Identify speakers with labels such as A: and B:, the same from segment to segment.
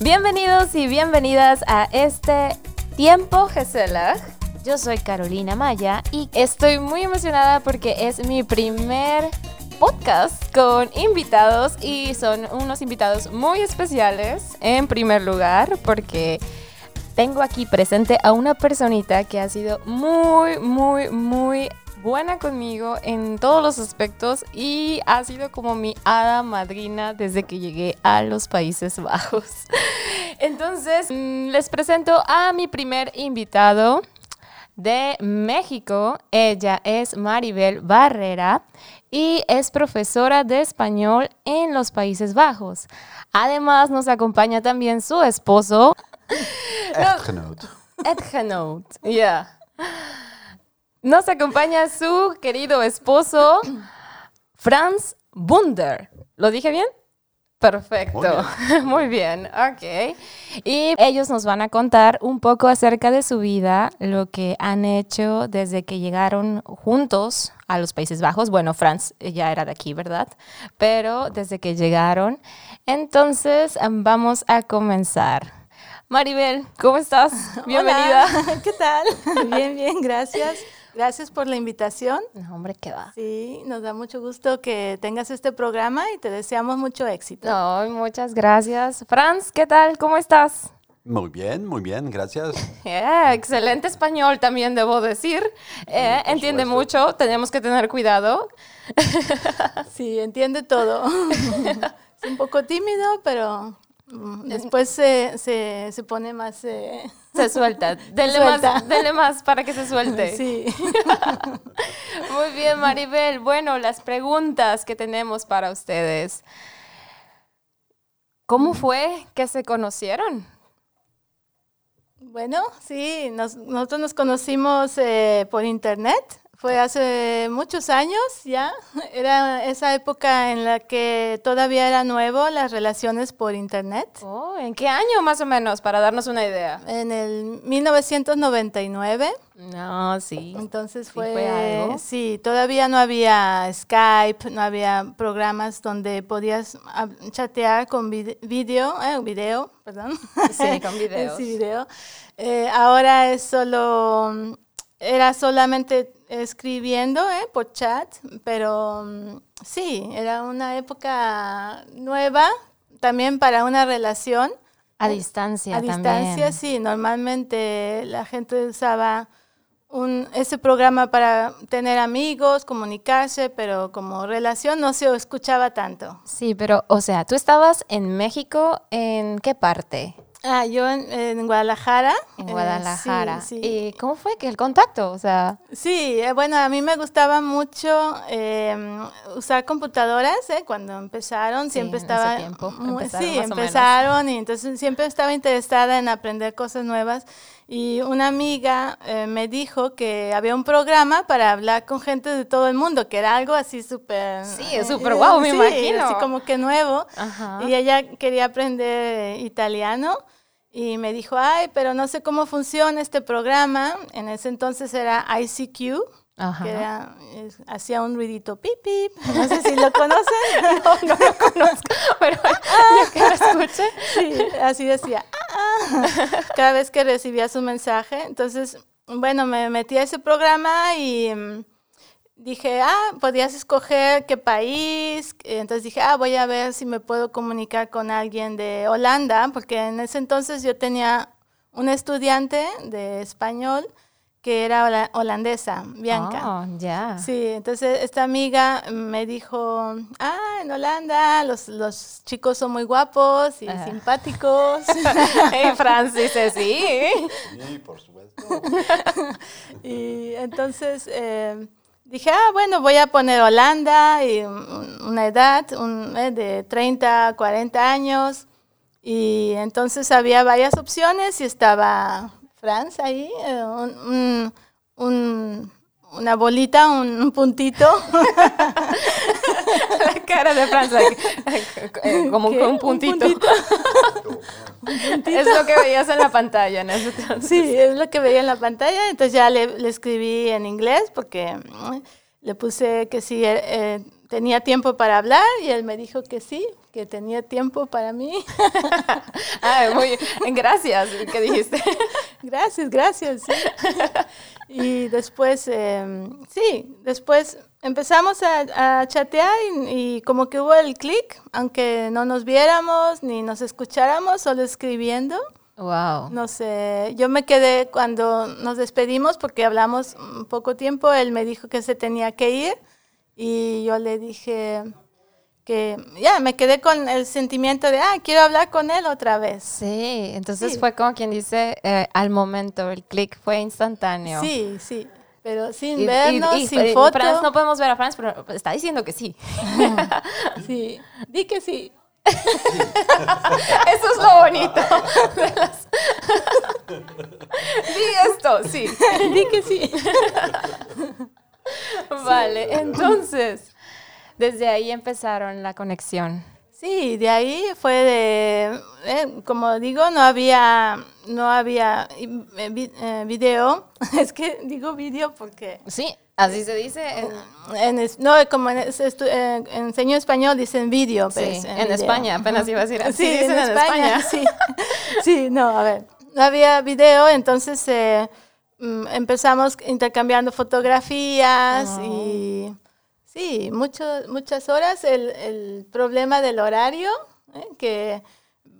A: Bienvenidos y bienvenidas a este tiempo Gesela. Yo soy Carolina Maya y estoy muy emocionada porque es mi primer podcast con invitados y son unos invitados muy especiales en primer lugar porque tengo aquí presente a una personita que ha sido muy, muy, muy buena conmigo en todos los aspectos y ha sido como mi hada madrina desde que llegué a los Países Bajos. Entonces, mm, les presento a mi primer invitado de México. Ella es Maribel Barrera y es profesora de español en los Países Bajos. Además, nos acompaña también su esposo.
B: Echtgenoot.
A: Echtgenoot, ya. Nos acompaña su querido esposo, Franz Bunder. ¿Lo dije bien? Perfecto, muy bien. ok. Y ellos nos van a contar un poco acerca de su vida, lo que han hecho desde que llegaron juntos a los Países Bajos. Bueno, Franz ya era de aquí, ¿verdad? Pero desde que llegaron. Entonces, vamos a comenzar. Maribel, ¿cómo estás?
C: Bienvenida. ¿Qué tal? Bien, bien, gracias. Gracias por la invitación.
A: No, hombre, qué va.
C: Sí, nos da mucho gusto que tengas este programa y te deseamos mucho éxito.
A: No, muchas gracias. Franz, ¿qué tal? ¿Cómo estás?
B: Muy bien, muy bien, gracias.
A: excelente español también debo decir. Eh, entiende mucho, tenemos que tener cuidado.
C: Sí, entiende todo. es un poco tímido, pero Mm, después se, se, se pone más... Eh,
A: se suelta. Dele, Más, más para que se suelte.
C: Sí.
A: Muy bien, Maribel. Bueno, las preguntas que tenemos para ustedes. ¿Cómo fue que se conocieron?
C: Bueno, sí, nosotros nos conocimos eh, por internet. Fue hace muchos años ya. Era esa época en la que todavía era nuevo las relaciones por internet.
A: Oh, ¿En qué año más o menos para darnos una idea?
C: En el 1999.
A: No, sí.
C: Entonces fue, sí, todavía no había Skype, no había programas donde podías ah, chatear con video, eh, video, perdón.
A: Sí, con videos.
C: sí, video. Eh, ahora es solo era solamente escribiendo eh, por chat, pero mm, sí, era una época nueva también para una relación.
A: A distancia.
C: A distancia, sí. Normalmente la gente usaba un, ese programa para tener amigos, comunicarse, pero como relación no se escuchaba tanto.
A: Sí, pero, o sea, tú estabas en México, ¿en qué parte?
C: Ah, yo en, Guadalajara.
A: En eh, Guadalajara. ¿Y cómo fue que el contacto? O sea.
C: Sí, eh, bueno, a mí me gustaba mucho em, usar computadoras, ¿eh? Cuando empezaron, siempre estaba.
A: tiempo.
C: sí, empezaron y entonces siempre estaba interesada en aprender cosas nuevas. Y una amiga eh, me dijo que había un programa para hablar con gente de todo el mundo, que era algo así súper...
A: Sí, súper guau, me imagino.
C: Así como que nuevo. Y ella quería aprender italiano. Y me dijo, ay, pero no sé cómo funciona este programa. En ese entonces era ICQ. que hacía un ruidito pip pip. No sé si lo conocen.
A: no, no lo conozco, pero ah, que lo escuche.
C: Sí, así decía. cada vez que recibía su mensaje. Entonces, bueno, me metí a ese programa y mm, dije, ah, podías escoger qué país. Entonces dije, ah, voy a ver si me puedo comunicar con alguien de Holanda, porque en ese entonces yo tenía un estudiante de español que era holandesa, Bianca.
A: Oh, ya.
C: Sí, entonces esta amiga me dijo, ah, en Holanda los, los chicos son muy guapos y simpáticos.
A: y Francis, sí.
B: Sí, por supuesto.
C: y entonces eh, dije, ah, bueno, voy a poner Holanda y una edad un, eh, de 30, 40 años. Y entonces había varias opciones y estaba Franz ahí, eh, un, un, una bolita, un, puntito.
A: La cara de Franz, eh, como un puntito. Es lo que veías en la pantalla en ese
C: Sí, es lo que veía en la pantalla. Entonces ya le, le escribí en inglés porque le puse que si eh, tenía tiempo para hablar y él me dijo que sí, que tenía tiempo para mí.
A: ah, muy gracias, ¿qué dijiste?
C: gracias, gracias. Sí. Y después, eh, sí, después empezamos a, a chatear y, y, como que hubo el clic, aunque no nos viéramos ni nos escucháramos, solo escribiendo.
A: Wow.
C: No sé, yo me quedé cuando nos despedimos porque hablamos un poco tiempo, él me dijo que se tenía que ir y yo le dije que ya me quedé con el sentimiento de, ah, quiero hablar con él otra vez.
A: Sí, entonces sí. fue como quien dice, eh, al momento, el clic fue instantáneo.
C: Sí, sí, pero sin y, vernos, y, y, sin fotos.
A: No podemos ver a Franz, pero está diciendo que sí.
C: sí, di que sí.
A: Eso es lo bonito. Di esto, sí.
C: Di que sí.
A: Vale, entonces, desde ahí empezaron la conexión.
C: Sí, de ahí fue de, eh, como digo, no había, no había eh, video. Es que digo video porque...
A: Sí, así se dice.
C: En, en, no, como en, en, enseño español dicen video.
A: Pues, sí, en, España, apenas iba a decir así.
C: Sí,
A: dicen
C: en, España, Sí. sí, no, a ver, no había video, entonces eh, empezamos intercambiando fotografías oh. y sí, mucho, muchas horas. El, el, problema del horario, ¿eh? que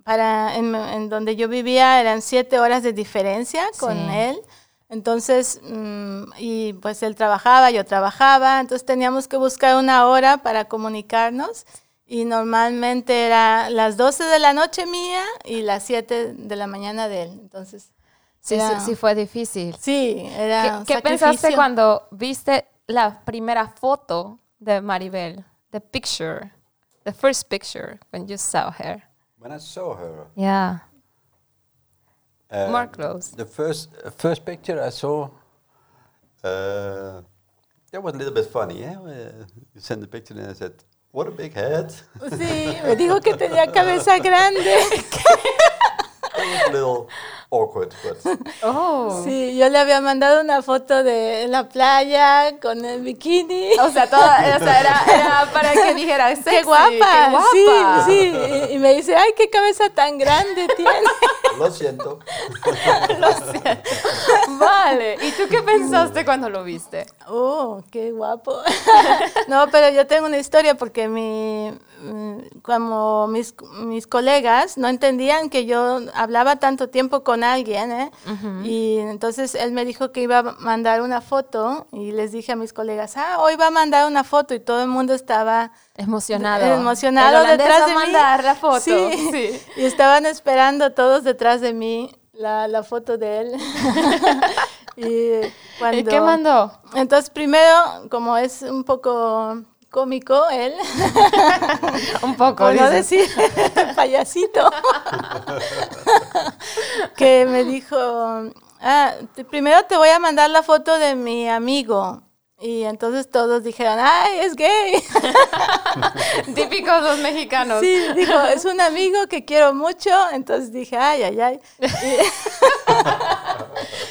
C: para en, en, donde yo vivía eran siete horas de diferencia con sí. él. Entonces, mmm, y pues él trabajaba, yo trabajaba, entonces teníamos que buscar una hora para comunicarnos y normalmente era las 12 de la noche mía y las 7 de la mañana de él. Entonces,
A: Sí, era, sí, fue difícil.
C: Sí, era.
A: ¿Qué, ¿qué pensaste cuando viste la primera foto de Maribel? The picture, the first picture when you saw her.
B: When I saw her.
A: Yeah.
B: Uh,
A: More close.
B: The first uh, first picture I saw. Uh, that was a little bit funny. Yeah, uh, you sent the picture and I said, "What a big head."
C: Sí, me dijo que tenía cabeza grande.
B: a little awkward, but.
A: Oh.
C: Sí, yo le había mandado una foto de la playa con el bikini.
A: O sea, toda, o sea era, era, para que dijera, sexy,
C: qué guapa.
A: Qué guapa.
C: Sí, sí. Y, y, me dice, ay, qué cabeza tan grande tiene.
B: Lo siento.
A: lo siento. Vale. ¿Y tú qué pensaste cuando lo viste?
C: Oh, qué guapo. no, pero yo tengo una historia porque mi, como mis, mis colegas no entendían que yo hablaba tanto tiempo con alguien, ¿eh? Uh -huh. Y entonces él me dijo que iba a mandar una foto y les dije a mis colegas, ah, hoy va a mandar una foto y todo el mundo estaba
A: emocionado,
C: emocionado detrás de
A: mandar
C: mí.
A: la foto.
C: Sí.
A: sí.
C: Y estaban esperando todos detrás de mí la, la foto de él. y, cuando,
A: ¿Y qué mandó?
C: Entonces primero, como es un poco cómico él.
A: Un poco.
C: Por no decir payasito. que me dijo, ah, te, primero te voy a mandar la foto de mi amigo. Y entonces todos dijeron, ¡ay, es gay!
A: Típicos los mexicanos.
C: Sí, dijo, es un amigo que quiero mucho. Entonces dije, ¡ay, ay, ay!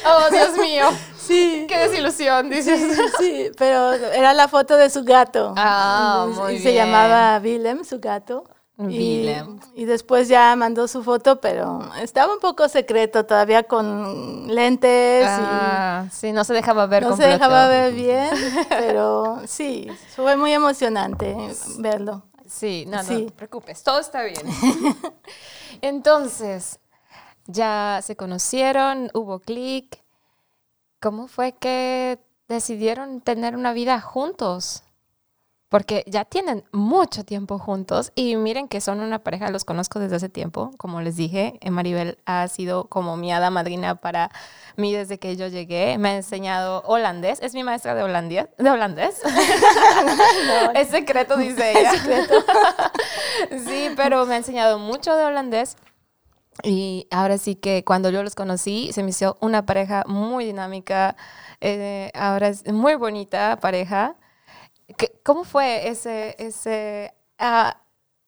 A: ¡Oh, Dios mío!
C: Sí.
A: ¡Qué desilusión! Dices.
C: Sí, sí, pero era la foto de su gato.
A: Ah,
C: y,
A: muy
C: y
A: bien.
C: se llamaba Willem, su gato.
A: Willem.
C: Y, y, después ya mandó su foto, pero estaba un poco secreto todavía con lentes.
A: Ah, y sí, no se dejaba ver
C: No
A: completo.
C: se dejaba ver bien, pero sí, fue muy emocionante verlo.
A: Sí, no,
C: Sí.
A: no te preocupes, todo está bien. Entonces, ya se conocieron, hubo clic. ¿Cómo fue que decidieron tener una vida juntos? Porque ya tienen mucho tiempo juntos y miren que son una pareja, los conozco desde hace tiempo. Como les dije, Maribel ha sido como mi hada madrina para mí desde que yo llegué. Me ha enseñado holandés, es mi maestra de holandés. De holandés. no, es secreto, dice ella.
C: Es secreto.
A: sí, pero me ha enseñado mucho de holandés. Y ahora sí que cuando yo los conocí, se me hizo una pareja muy dinámica. Eh, ahora es muy bonita pareja. ¿Cómo fue ese, ese uh,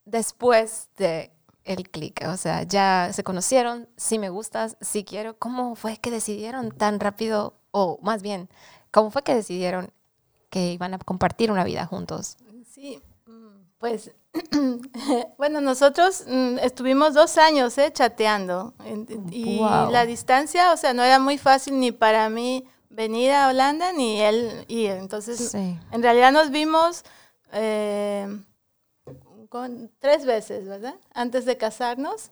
A: después de el clic? O sea, ya se conocieron, sí me gustas, sí quiero. ¿Cómo fue que decidieron tan rápido? O más bien, ¿cómo fue que decidieron que iban a compartir una vida juntos?
C: Sí, Pues, bueno, nosotros mm, estuvimos dos años eh, chateando en- y
A: Wow.
C: la distancia, o sea, no era muy fácil ni para mí venir a Holanda ni él ir. Entonces,
A: Sí.
C: en realidad nos vimos eh, con, tres veces, ¿verdad? Antes de casarnos,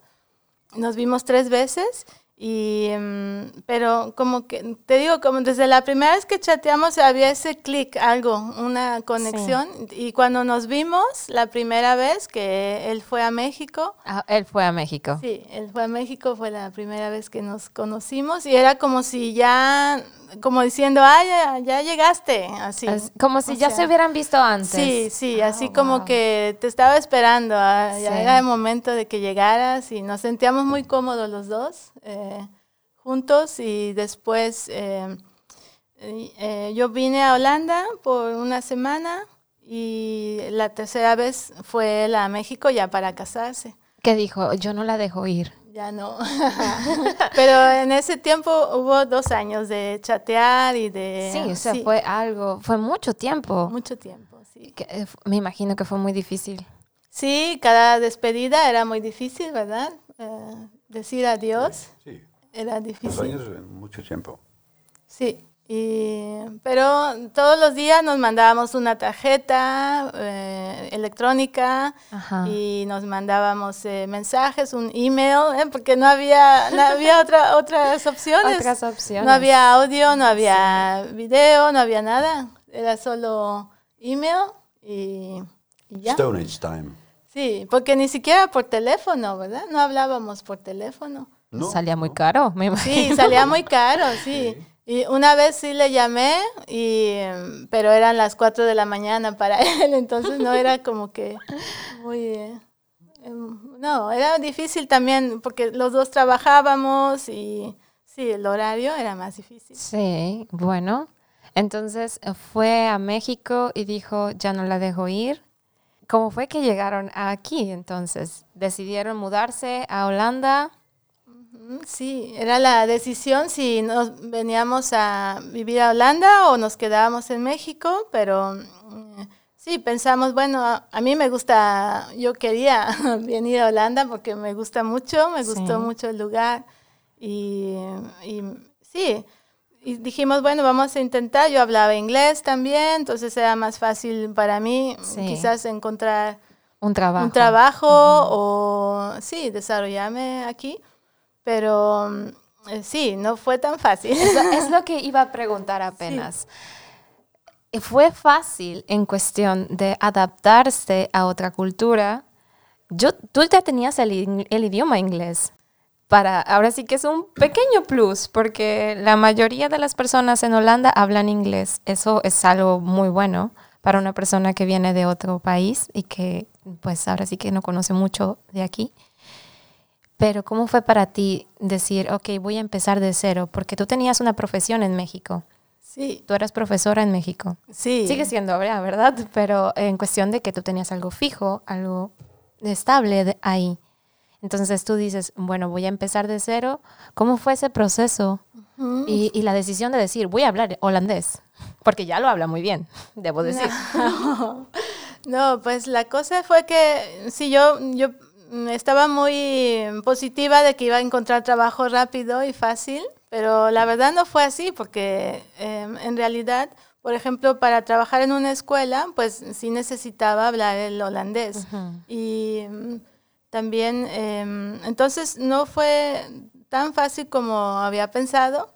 C: nos vimos tres veces. Y, mm, pero como que, te digo, como desde la primera vez que chateamos había ese clic, algo, una conexión. Y cuando nos vimos, la primera vez que él fue a México,
A: Ah, él fue a México.
C: Sí, él fue a México, fue la primera vez que nos conocimos y era como si ya, como diciendo, ah, ya, ya llegaste, así.
A: Como si
C: O
A: ya
C: sea,
A: se hubieran visto antes.
C: Sí, sí,
A: Ah,
C: así como que te estaba esperando, ah, ya era el momento de que llegaras y nos sentíamos muy cómodos los dos eh, juntos y después eh, eh, yo vine a Holanda por una semana y la tercera vez fue él a México ya para casarse.
A: Que dijo, yo no la dejo ir.
C: Ya no. Pero en ese tiempo hubo dos años de chatear y de...
A: Sí, o sea, fue algo, fue mucho tiempo.
C: Mucho tiempo, sí.
A: Que, eh, me imagino que fue muy difícil.
C: Sí, cada despedida era muy difícil, ¿verdad? Eh, decir adiós
B: Sí,
C: era
B: dos
C: difícil.
B: años es mucho tiempo.
C: Sí, y, pero todos los días nos mandábamos una tarjeta eh, electrónica
A: Ajá.
C: y nos mandábamos eh, mensajes, un email, ¿eh? porque no había, no había otra, otras opciones.
A: Otras opciones.
C: No había audio, no había video, no había nada. Era solo email y, y ya.
B: Stone Age time.
C: Sí, porque ni siquiera por teléfono, ¿verdad? No hablábamos por teléfono.
B: No,
A: Salía muy caro, me imagino.
C: Sí, salía muy caro, sí. Y una vez sí le llamé, y, pero eran las 4 de la mañana para él, entonces no era como que muy... eh, em, no, era difícil también porque los dos trabajábamos y sí, el horario era más difícil.
A: Sí, bueno. Entonces fue a México y dijo, ya no la dejo ir. ¿Cómo fue que llegaron aquí entonces? ¿Decidieron mudarse a Holanda?
C: Sí, era la decisión si nos veníamos a vivir a Holanda o nos quedábamos en México, pero mm, sí, pensamos, bueno, a, mí me gusta, yo quería venir a Holanda porque me gusta mucho, me gustó
A: Sí.
C: mucho el lugar y, y sí, y dijimos, bueno, vamos a intentar, yo hablaba inglés también, entonces era más fácil para mí
A: Sí.
C: quizás encontrar
A: Un trabajo.
C: un trabajo o sí, desarrollarme aquí. Pero mm, eh, sí, no fue tan fácil.
A: Es lo, es lo que iba a preguntar apenas. Eh, ¿Fue fácil en cuestión de adaptarse a otra cultura? Yo, tú ya tenías el, el idioma inglés. Para, ahora sí que es un pequeño plus, porque la mayoría de las personas en Holanda hablan inglés. Eso es algo muy bueno para una persona que viene de otro país y que, pues, ahora sí que no conoce mucho de aquí. Pero ¿cómo fue para ti decir, ok, voy a empezar de cero? Porque tú tenías una profesión en México.
C: Sí,
A: Tú eras profesora en México.
C: sí.
A: Sigue siendo ¿verdad? Pero en cuestión de que tú tenías algo fijo, algo estable de- ahí. Entonces tú dices, bueno, voy a empezar de cero. ¿Cómo fue ese proceso? y, y la decisión de decir, voy a hablar holandés. Porque ya lo habla muy bien, debo decir.
C: No, pues la cosa fue que sí, yo, yo estaba muy positiva de que iba a encontrar trabajo rápido y fácil, pero la verdad no fue así porque em, en realidad, por ejemplo, para trabajar en una escuela, pues sí necesitaba hablar el holandés. Y mm, también, em, entonces no fue tan fácil como había pensado,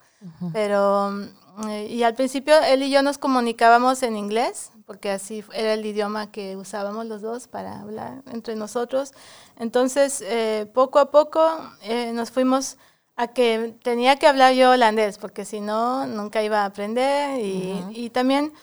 C: pero, mm, eh, y al principio él y yo nos comunicábamos en inglés, porque así era el idioma que usábamos los dos para hablar entre nosotros. Entonces, eh, poco a poco eh, nos fuimos a que tenía que hablar yo holandés, porque si no, nunca iba a aprender. Y, y también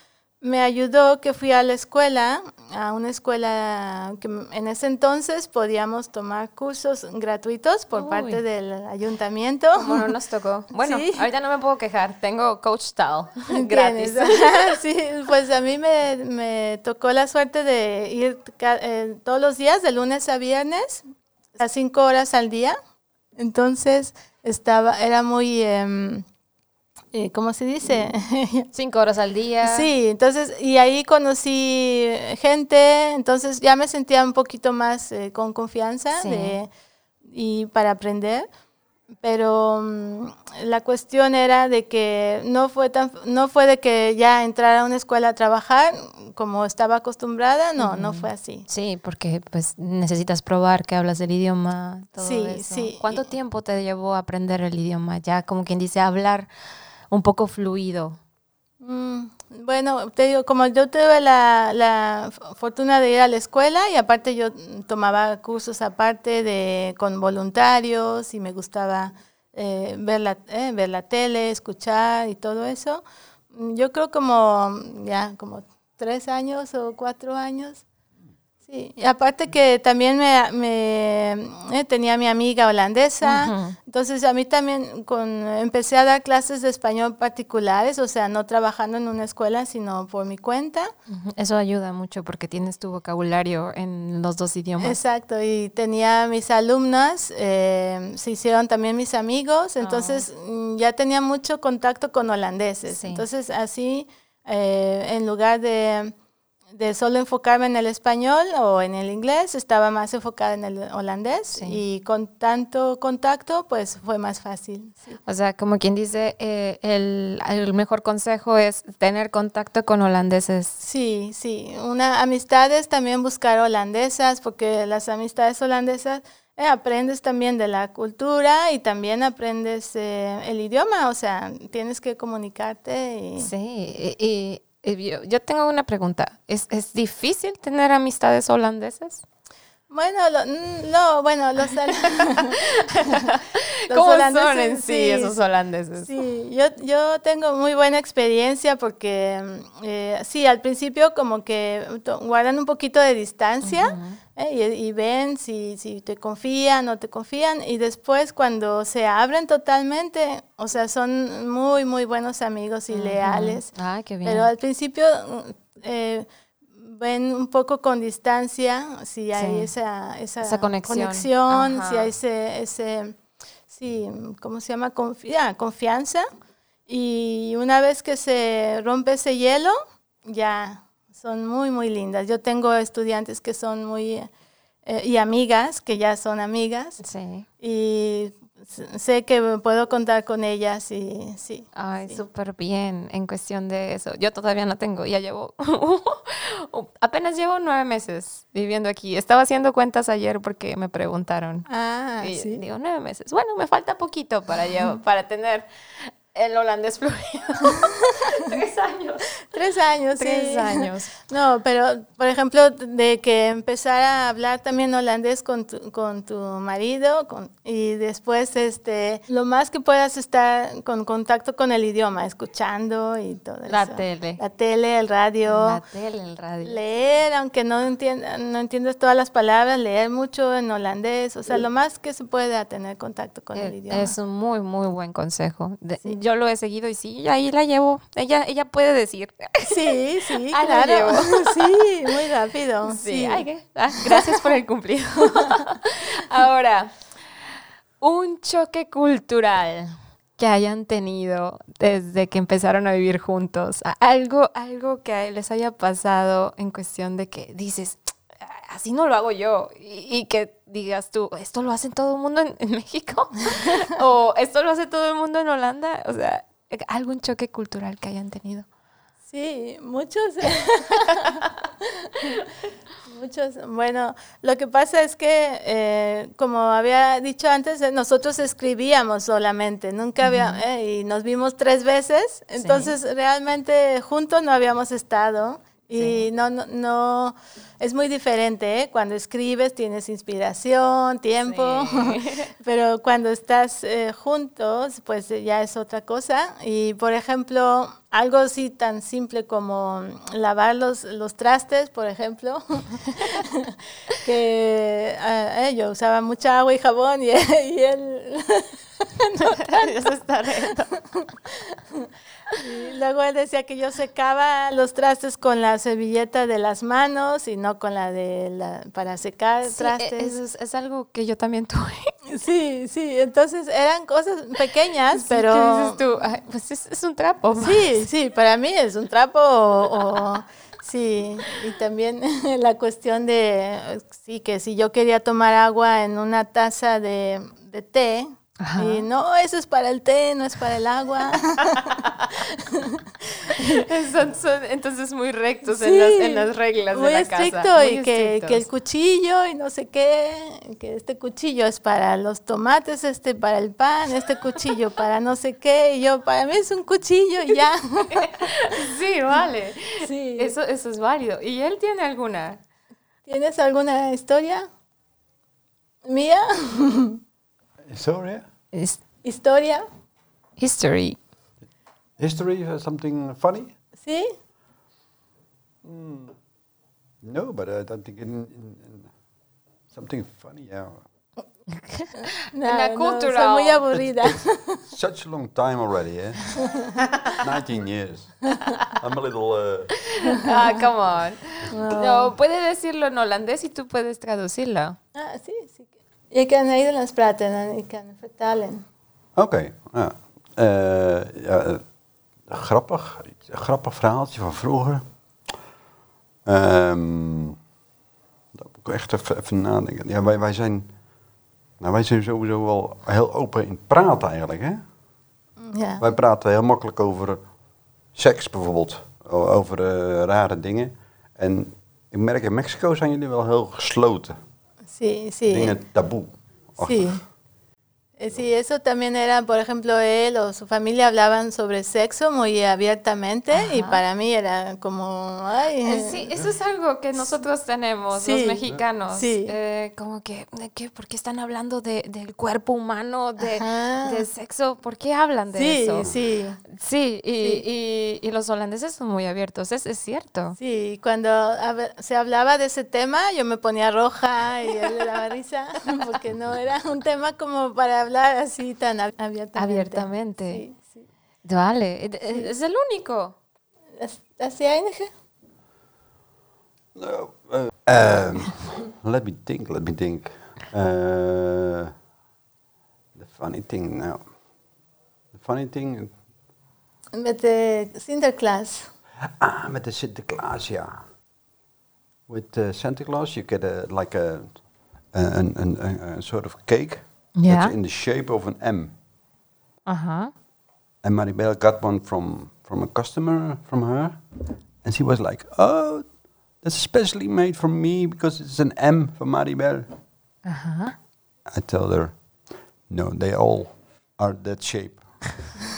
C: me ayudó que fui a la escuela, a una escuela que en ese entonces podíamos tomar cursos gratuitos por
A: Uy.
C: parte del ayuntamiento.
A: Bueno, nos tocó. Bueno,
C: Sí.
A: ahorita no me puedo quejar. Tengo Coach Tal gratis.
C: sí, pues a mí me, me tocó la suerte de ir eh, todos los días, de lunes a viernes, a cinco horas al día. Entonces estaba, era muy, em, eh, ¿cómo se dice?
A: Cinco horas al día.
C: Sí, entonces, y ahí conocí gente, entonces ya me sentía un poquito más eh, con confianza
A: Sí.
C: de, y para aprender. Pero mm, la cuestión era de que no fue tan, no fue de que ya entrara a una escuela a trabajar como estaba acostumbrada, no, no fue así.
A: Sí, porque pues necesitas probar que hablas el idioma. Todo
C: Sí,
A: eso.
C: sí.
A: ¿Cuánto tiempo te llevó a aprender el idioma? Ya como quien dice, hablar un poco fluido.
C: Mm, Bueno, te digo, como yo tuve la, la fortuna de ir a la escuela y aparte yo tomaba cursos aparte de con voluntarios y me gustaba eh, ver, la, eh, ver la tele, escuchar y todo eso. Yo creo como ya como tres años o cuatro años. Sí, y aparte que también me, me, eh, tenía mi amiga holandesa,
A: Ujú.
C: entonces a mí también con, empecé a dar clases de español particulares, o sea, no trabajando en una escuela, sino por mi cuenta.
A: Ujú. Eso ayuda mucho porque tienes tu vocabulario en los dos idiomas.
C: Exacto, y tenía mis alumnas, eh, se hicieron también mis amigos, entonces mm, ya tenía mucho contacto con holandeses.
A: Sí.
C: Entonces así, eh, en lugar de, de solo enfocarme en el español o en el inglés, estaba más enfocada en el holandés
A: Sí.
C: y con tanto contacto, pues fue más fácil. sí.
A: O sea, como quien dice, eh, el, el mejor consejo es tener contacto con holandeses.
C: Sí, sí. Una amistades también buscar holandesas, porque las amistades holandesas eh, aprendes también de la cultura y también aprendes eh, el idioma, o sea, tienes que comunicarte y
A: Sí, y, y- y yo, yo tengo una pregunta. ¿Es, ¿Es difícil tener amistades holandesas?
C: Bueno, lo- mm, no, bueno, los, los
A: ¿Cómo son en sí, esos holandeses?
C: Sí, yo, yo tengo muy buena experiencia porque mm, eh, sí, al principio como que guardan un poquito de distancia eh, y, y ven si, si te confían o te confían y después cuando se abren totalmente, o sea, son muy, muy buenos amigos y leales.
A: Ay, qué bien.
C: Pero al principio mm, eh, ven un poco con distancia si hay
A: Sí.
C: esa, esa,
A: Esa conexión.
C: conexión, si hay ese, ese sí, ¿cómo se llama? Confi- ah, confianza. Y una vez que se rompe ese hielo, ya son muy, muy lindas. Yo tengo estudiantes que son muy, eh, y amigas, que ya son amigas,
A: sí.
C: y sé que puedo contar con ellas y sí.
A: Ay,
C: sí.
A: súper bien en cuestión de eso. Yo todavía no tengo, ya llevo, apenas llevo nueve meses viviendo aquí. Estaba haciendo cuentas ayer porque me preguntaron.
C: Ah,
A: Y
C: sí.
A: digo, nueve meses. Bueno, me falta poquito para, llevar- para tener el holandés fluido. Tres años.
C: Tres años,
A: Tres
C: sí.
A: años.
C: No, pero por ejemplo, de que empezar a hablar también holandés con tu, con tu marido con, y después este, lo más que puedas estar con contacto con el idioma, escuchando y todo
A: La
C: eso.
A: tele.
C: La tele, el radio.
A: La tele, el radio.
C: Leer, aunque no, entienda, no entiendas todas las palabras, leer mucho en holandés, o sea, lo más que se pueda tener contacto con el idioma.
A: Es un muy, muy buen consejo. De-
C: Sí.
A: Yo lo he seguido y sí, ahí la llevo. Ella, ella puede decir.
C: Sí, sí,
A: la
C: claro.
A: llevo.
C: Sí, muy rápido.
A: Sí, ay. Ah, gracias por el cumplido. Ahora, un choque cultural que hayan tenido desde que empezaron a vivir juntos. Algo, algo que les haya pasado en cuestión de que dices, así no lo hago yo. Y, y que digas tú, ¿esto lo hace todo el mundo en, en México? o ¿esto lo hace todo el mundo en Holanda? O sea, algún choque cultural que hayan tenido.
C: Sí, muchos. muchos. Bueno, lo que pasa es que, eh, como había dicho antes, eh, nosotros escribíamos solamente, nunca había, eh, y nos vimos tres veces, entonces realmente juntos no habíamos estado. Y no, no, no, es muy diferente, ¿eh? Cuando escribes tienes inspiración, tiempo, pero cuando estás eh, juntos, pues eh, ya es otra cosa. Y por ejemplo, algo así tan simple como lavar los, los trastes, por ejemplo, que ah, eh, yo usaba mucha agua y jabón y, y él...
A: Eso está reto.
C: Y luego él decía que yo secaba los trastes con la servilleta de las manos y no con la de la para secar
A: Sí, e-
C: trastes.
A: es, es algo que yo también tuve.
C: Sí, sí, entonces eran cosas pequeñas, pero...
A: ¿Qué dices tú? Ay, pues es, es un trapo.
C: Sí, sí, para mí es un trapo o, o- sí, y también la cuestión de, sí, que si yo quería tomar agua en una taza de, de té,
A: Ajá.
C: y no, eso es para el té, no es para el agua.
A: Son, son entonces muy rectos en, las, en las reglas
C: muy
A: de la
C: estricto
A: casa.
C: y que, que el cuchillo y no sé qué, que este cuchillo es para los tomates, este para el pan, este cuchillo para no sé qué, y yo, para mí es un cuchillo y ya.
A: Sí, vale.
C: Sí.
A: Eso, eso es válido. ¿Y él tiene alguna?
C: ¿Tienes alguna historia mía?
B: Sorry.
C: ¿Historia?
A: History.
B: History, uh, something funny?
C: ¿Sí?
B: No, but I don't think in, in, in something funny. Yeah.
C: No,
A: la
C: no,
A: cultura.
C: soy muy aburrida.
B: Such a long time already, eh? 19 years. I'm a little. Uh,
A: Ah, come on. No, puede decirlo en holandés y tú puedes traducirlo.
C: Ah, sí, Je kan Nederlands praten en ik kan vertalen.
B: Oké. ja. Eh, ja, eh, grappig. Grappig verhaaltje van vroeger. Ehm dat moet ik echt even, even nadenken. Ja, wij, wij, zijn, nou, wij zijn sowieso wel heel open in praten eigenlijk. Hè?
C: Ja.
B: Wij praten heel makkelijk over seks bijvoorbeeld. Over eh, rare dingen. En ik merk in Mexico zijn jullie wel heel gesloten.
C: Sí, sí.
B: Dingen taboe.
C: Sí. Eh, Sí, eso también era, por ejemplo, él o su familia hablaban sobre sexo muy abiertamente y para mí era como, ay,
A: Eh, Sí, eso es algo que nosotros tenemos,
C: Sí.
A: los mexicanos.
C: Sí.
A: Eh, como que, ¿de qué? ¿Por qué están hablando de, del cuerpo humano, de, de sexo? ¿Por qué hablan de
C: sí,
A: eso?
C: sí,
A: Sí, y,
C: Sí.
A: Y, y los holandeses son muy abiertos, es, es cierto.
C: sí. Cuando se hablaba de ese tema, yo me ponía roja y él le daba risa, porque no era un tema como para hablar así tan ab- abiertamente.
A: Abiertamente.
C: Sí, sí.
A: Vale, es el único.
C: ¿Has- ¿Has einige?
B: No, uh, um, let me think, let me think. Uh, the funny thing now. The funny thing.
C: Met de Sinterklaas.
B: Ah, met de Sinterklaas, ja. With uh, Santa Claus, you get a like a, a, an an- a, a sort of cake
A: Yeah.
B: that's in the shape of an M.
A: Uh huh.
B: And Maribel got one from from a customer from her, and she was like, "Oh, that's especially made for me because it's an M for Maribel."
A: Uh huh.
B: I told her, "No, they all are that shape.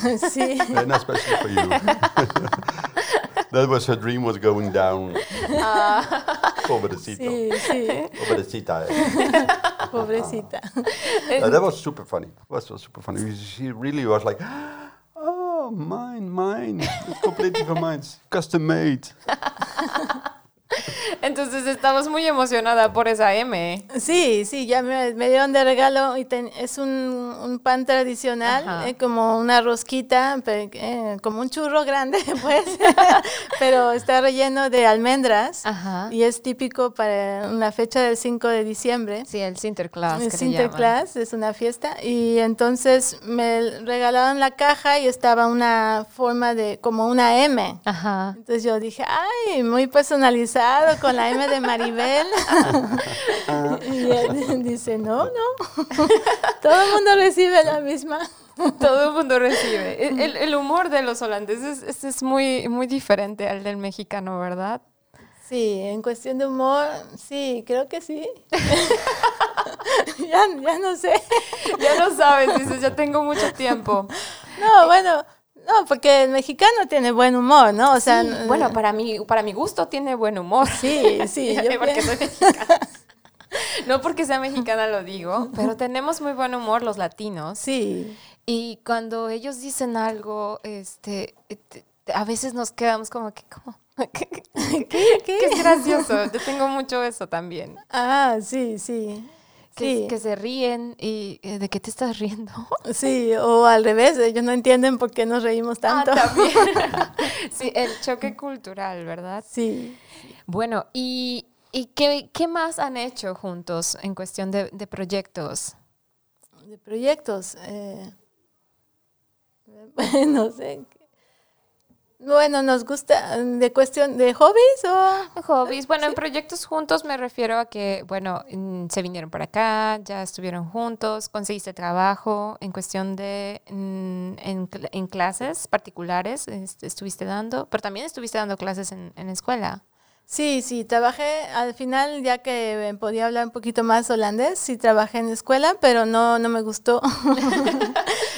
C: sí.
B: They're not special for you." that was her dream was going down. Pobrecito.
C: Sí, sí,
B: Pobrecita.
C: Pobrecita.
B: Uh, that was super funny. It was, was super funny. She really was like, "Oh, mine, mine. It's completely for mine. It's custom made."
A: Entonces estamos muy emocionada por esa M.
C: Sí, sí, ya me, me dieron de regalo y ten- es un, un pan tradicional, eh, como una rosquita, pe- eh, como un churro grande, pues, pero está relleno de almendras
A: Ajá.
C: y es típico para una fecha del 5 de diciembre.
A: Sí, el Sinterklaas.
C: El. Sinterklaas es una fiesta y entonces me regalaron la caja y estaba una forma de como una M.
A: Ajá.
C: Entonces yo dije, ay, muy con la M de Maribel. y él dice, no, no, todo el mundo recibe la misma.
A: Todo el mundo recibe. El, el- el humor de los holandeses es, es muy, muy diferente al del mexicano, ¿verdad?
C: Sí, en cuestión de humor, sí, creo que sí. ya, ya no sé.
A: Ya lo sabes, dices, ya tengo mucho tiempo.
C: No, bueno, no, porque el mexicano tiene buen humor, ¿no? O sea,
A: Sí, bueno, para mi, para mi gusto tiene buen humor.
C: Sí, sí, yo
A: porque soy mexicana. No porque sea mexicana lo digo, pero tenemos muy buen humor los latinos.
C: sí,
A: Y cuando ellos dicen algo, este, te- te- a veces nos quedamos como que, como, ¿Qué,
C: ¿Qué?
A: es gracioso. Yo tengo mucho eso también.
C: Ah, sí, sí.
A: Que,
C: Sí.
A: que se ríen y eh, ¿de qué te estás riendo?
C: Sí, o al revés, ellos no entienden por qué nos reímos tanto.
A: Ah, también. sí, el choque cultural, ¿verdad?
C: Sí.
A: Bueno, ¿y, y qué, qué más han hecho juntos en cuestión de, de proyectos?
C: de proyectos. Eh, no sé. Bueno, nos gusta de cuestión de hobbies o
A: hobbies. Bueno, en proyectos juntos me refiero a que, bueno, mm, se vinieron para acá, ya estuvieron juntos, conseguiste trabajo en cuestión de mm, en, en, clases particulares, estuviste dando, pero también estuviste dando clases en, en escuela.
C: Sí, sí, trabajé al final, ya que podía hablar un poquito más holandés, sí trabajé en escuela, pero no, no me gustó.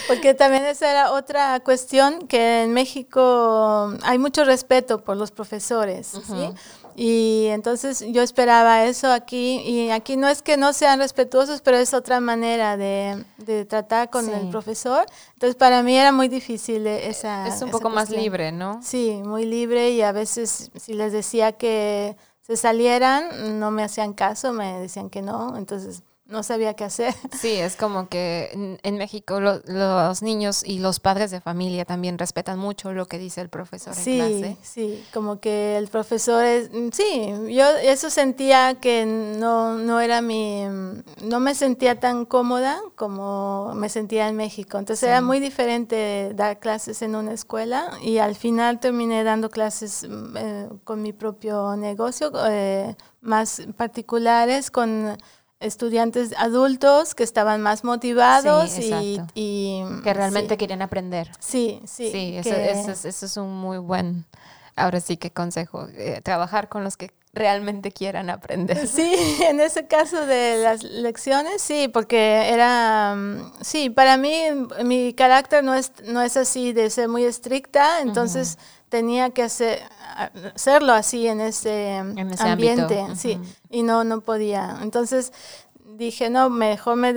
C: Porque también esa era otra cuestión, que en México hay mucho respeto por los profesores, ¿sí? Y entonces yo esperaba eso aquí, y aquí no es que no sean respetuosos, pero es otra manera de, de tratar con el profesor. Entonces para mí era muy difícil esa...
A: Es un poco más libre, ¿no?
C: Sí, muy libre y a veces si les decía que se salieran, no me hacían caso, me decían que no, entonces no sabía qué hacer.
A: Sí, es como que en, México los niños y los padres de familia también respetan mucho lo que dice el profesor
C: sí,
A: en clase.
C: Sí, como que el profesor es, mm, sí, yo eso sentía que no, no era mi, no me sentía tan cómoda como me sentía en México. Entonces era muy diferente dar clases en una escuela y al final terminé dando clases mm, eh, con mi propio negocio, eh, más particulares, con estudiantes adultos que estaban más motivados y,
A: que realmente querían aprender.
C: Sí, sí.
A: Sí, eso, es, un muy buen, ahora sí que consejo, eh, trabajar con los que realmente quieran aprender.
C: Sí, en ese caso de las lecciones, sí, porque era, mm, sí, para mí mi carácter no es, no es así de ser muy estricta, entonces tenía que hacer, hacerlo así en ese, ambiente, sí, y no, no podía. Entonces dije, no, mejor me...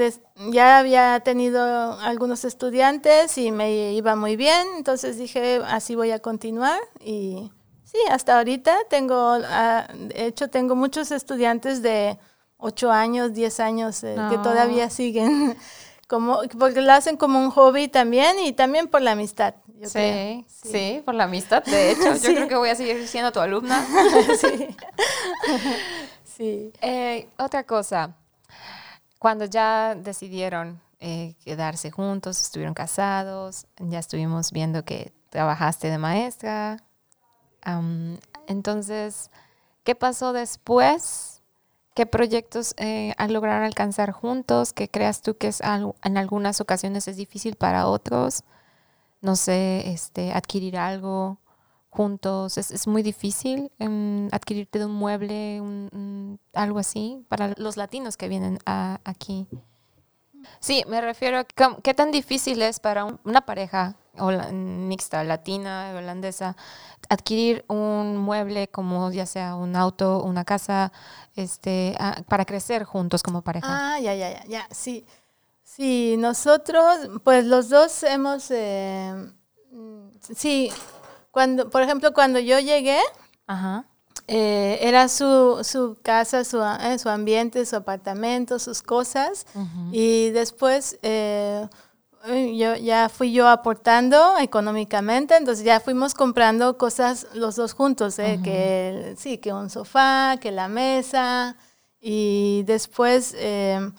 C: ya había tenido algunos estudiantes y me iba muy bien, entonces dije, así voy a continuar y sí, hasta ahorita tengo, ah, de hecho tengo muchos estudiantes de 8 años, 10 años eh, que todavía siguen. Como, porque lo hacen como un hobby también y también por la amistad.
A: sí, sí, por la amistad. De hecho, yo creo que voy a seguir siendo tu alumna. sí. sí. Eh, otra cosa, cuando ya decidieron eh, quedarse juntos, estuvieron casados, ya estuvimos viendo que trabajaste de maestra. Entonces, ¿qué pasó después? ¿Qué proyectos eh, han logrado alcanzar juntos? ¿Qué creas tú que es algo, en algunas ocasiones es difícil para otros? No sé, este, adquirir algo juntos. Es, muy difícil em, adquirirte de un mueble, algo así, para los latinos que vienen aquí. Sí, me refiero a qué tan difícil es para una pareja mixta, latina, holandesa, adquirir un mueble como ya sea un auto, una casa, este, para crecer juntos como pareja.
C: Ah, ya, ya, ya, ya, sí. Sí, nosotros, pues los dos hemos, eh, sí, cuando, por ejemplo, cuando yo llegué, eh, era su, su casa, su, eh, su, ambiente, su apartamento, sus cosas, y después yo, ya fui yo aportando económicamente, entonces ya fuimos comprando cosas los dos juntos, ¿eh? que sí, que un sofá, que la mesa, y después em,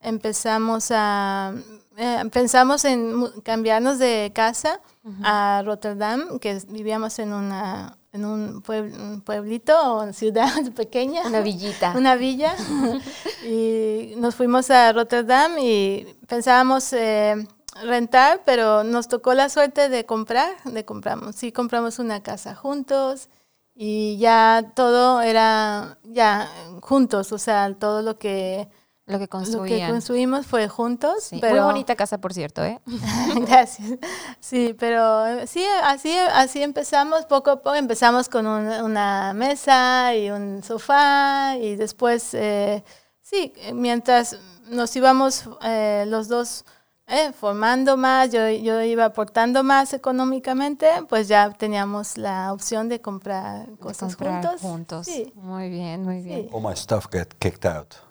C: empezamos a, eh, pensamos en cambiarnos de casa a Rotterdam, que vivíamos en una en un, pueblito o ciudad pequeña.
A: Una villita.
C: Una villa. y nos fuimos a Rotterdam y pensábamos eh, rentar, pero nos tocó la suerte de comprar, de compramos, sí compramos una casa juntos y ya todo era ya juntos, o sea, todo lo que
A: lo que,
C: construimos fue juntos.
A: pero... Muy bonita casa, por cierto, ¿eh?
C: Gracias. Sí, pero sí, así, así empezamos, poco a poco empezamos con una mesa y un sofá y después, eh, sí, mientras nos íbamos eh, los dos eh, formando más, yo, yo iba aportando más económicamente, pues ya teníamos la opción de comprar cosas juntos.
A: juntos. Sí. Muy bien, muy bien.
B: All my stuff get kicked out.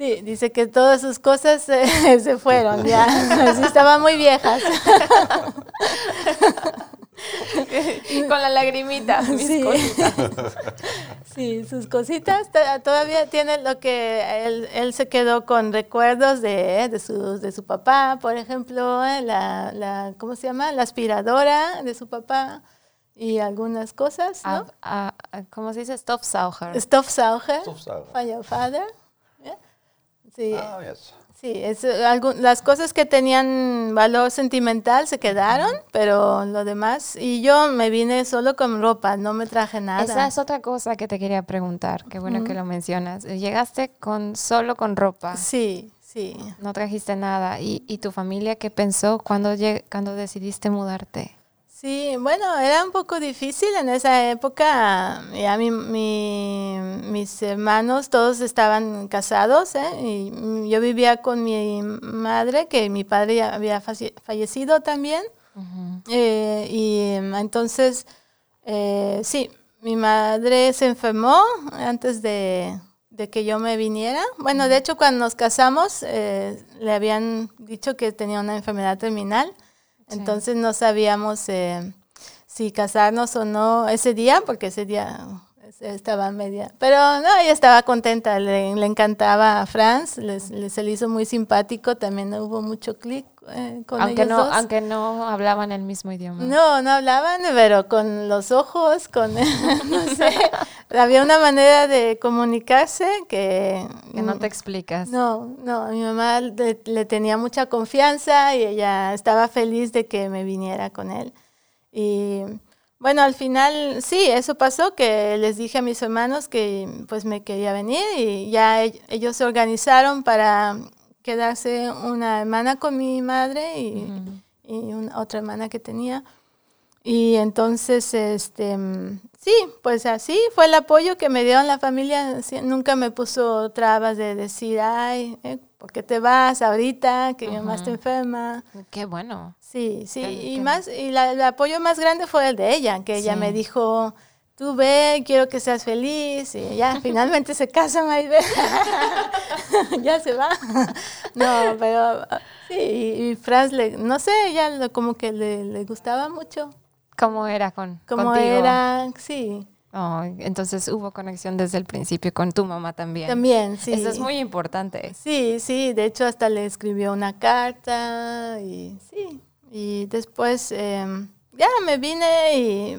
C: Sí, dice que todas sus cosas se fueron ya, estaban muy viejas.
A: Con la lagrimita. mis
C: Sí.
A: cositas.
C: Sí, sus cositas to- todavía tiene lo que él, él se quedó con recuerdos de, de, su, de su papá, por ejemplo, eh, la, la, ¿cómo se llama? La aspiradora de su papá y algunas cosas, ¿no?
A: Ah, ¿Cómo se dice? Stoffsauger.
C: Stoffsauger,
B: Stoffsauger.
C: your father. Sí,
B: Ah, yes.
C: sí es, eh, algu- las cosas que tenían valor sentimental se quedaron, pero lo demás, y yo me vine solo con ropa, no me traje nada.
A: Esa es otra cosa que te quería preguntar. Qué bueno que lo mencionas. Llegaste con solo con ropa.
C: Sí, sí.
A: No trajiste nada. ¿Y, y tu familia qué pensó cuando, lleg- cuando decidiste mudarte?
C: Sí, bueno, era un poco difícil en esa época. Ya mi, mi- mis hermanos todos estaban casados, ¿eh? Y yo vivía con mi madre, que mi padre ya había falle- fallecido también. Eh, y entonces, eh, sí, mi madre se enfermó antes de, de que yo me viniera. Bueno, de hecho, cuando nos casamos, eh, le habían dicho que tenía una enfermedad terminal. Entonces no sabíamos eh, si casarnos o no ese día, porque ese día estaba media. Pero no, ella estaba contenta, le, le encantaba a Franz, les- le- se le hizo muy simpático, también hubo mucho clic eh, con
A: Aunque
C: ellos
A: no,
C: dos.
A: aunque no hablaban el mismo idioma.
C: No, no hablaban, pero con los ojos, con, no sé, había una manera de comunicarse que...
A: Que no te explicas.
C: No, no, mi mamá le, le tenía mucha confianza y ella estaba feliz de que me viniera con él. Y bueno, al final sí, eso pasó, que les dije a mis hermanos que pues me quería venir y ya e- ellos se organizaron para quedarse una hermana con mi madre y, y una, otra hermana que tenía. Y entonces, este, mm, sí, pues así fue el apoyo que me dieron la familia. nunca me puso trabas de decir, ay, eh, ¿por qué te vas ahorita? Que mi mamá está enferma.
A: Qué bueno.
C: Sí, sí,
A: Qué-
C: y
A: qué-
C: más, y la- el apoyo más grande fue el de ella, que ella me dijo, tú ve, quiero que seas feliz, y ya, finalmente se casa Maribel, ya se va. no, pero sí, y, y Franz, le, no sé, ella lo- como que le, le gustaba mucho,
A: ¿Cómo era con,
C: como
A: contigo?
C: era, sí,
A: Oh, entonces hubo conexión desde el principio con tu mamá también.
C: también, sí.
A: Eso es muy importante.
C: Sí, sí, de hecho hasta le escribió una carta y sí, y después em, ya me vine y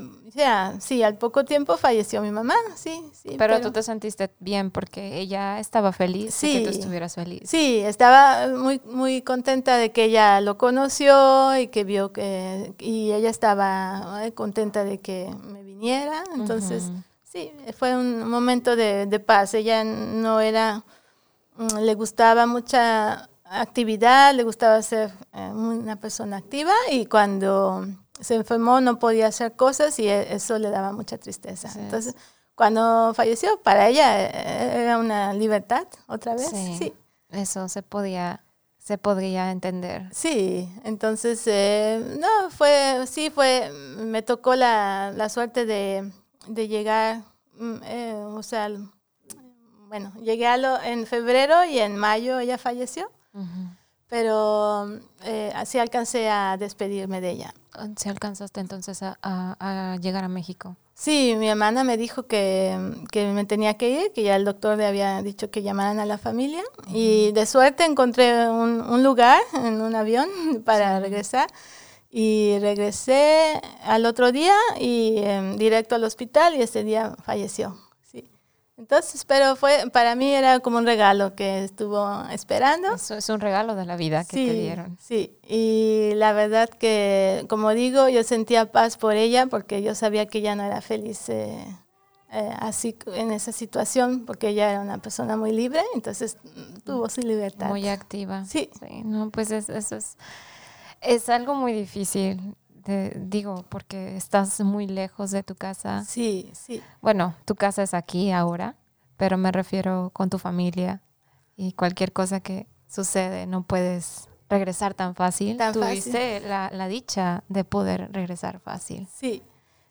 C: sí, al poco tiempo falleció mi mamá, sí, sí.
A: Pero, tú te sentiste bien porque ella estaba feliz de que tú
C: Sí.
A: estuvieras feliz.
C: Sí, estaba muy, muy contenta de que ella lo conoció y que vio que, y ella estaba contenta de que me viniera, entonces sí, fue un momento de, de paz, ella no era, mm, le gustaba mucha actividad, le gustaba ser eh, una persona activa y cuando se enfermó no podía hacer cosas y e- eso le daba mucha tristeza.
A: Sí.
C: Entonces, cuando falleció, para ella eh, era una libertad otra vez.
A: Sí.
C: Sí,
A: Eso se podía, se podría entender.
C: sí. Entonces, eh, no, fue, sí, fue, me tocó la, la suerte de, de llegar, mm, eh, o sea, bueno, llegué a lo, en febrero y en mayo ella falleció. Pero eh, así alcancé a despedirme de ella.
A: ¿Se alcanzaste entonces a, a- a llegar a México?
C: Sí, mi hermana me dijo que, que me tenía que ir, que ya el doctor le había dicho que llamaran a la familia y de suerte encontré un, un lugar en un avión para regresar y regresé al otro día y em, directo al hospital y ese día falleció. Sí. Entonces, pero fue para mí era como un regalo que estuvo esperando.
A: Eso es un regalo de la vida que te dieron.
C: Sí, y la verdad que, como digo, yo sentía paz por ella porque yo sabía que ella no era feliz eh, eh, así en esa situación porque ella era una persona muy libre, entonces mm, tuvo su libertad.
A: Muy activa.
C: Sí.
A: no, pues es- eso es, es algo muy difícil. De- digo, porque estás muy lejos de tu casa.
C: Sí, sí,
A: Bueno, tu casa es aquí ahora, pero me refiero con tu familia y cualquier cosa que sucede, no puedes regresar tan fácil.
C: Tan
A: Tuviste la, la dicha de poder regresar fácil.
C: sí.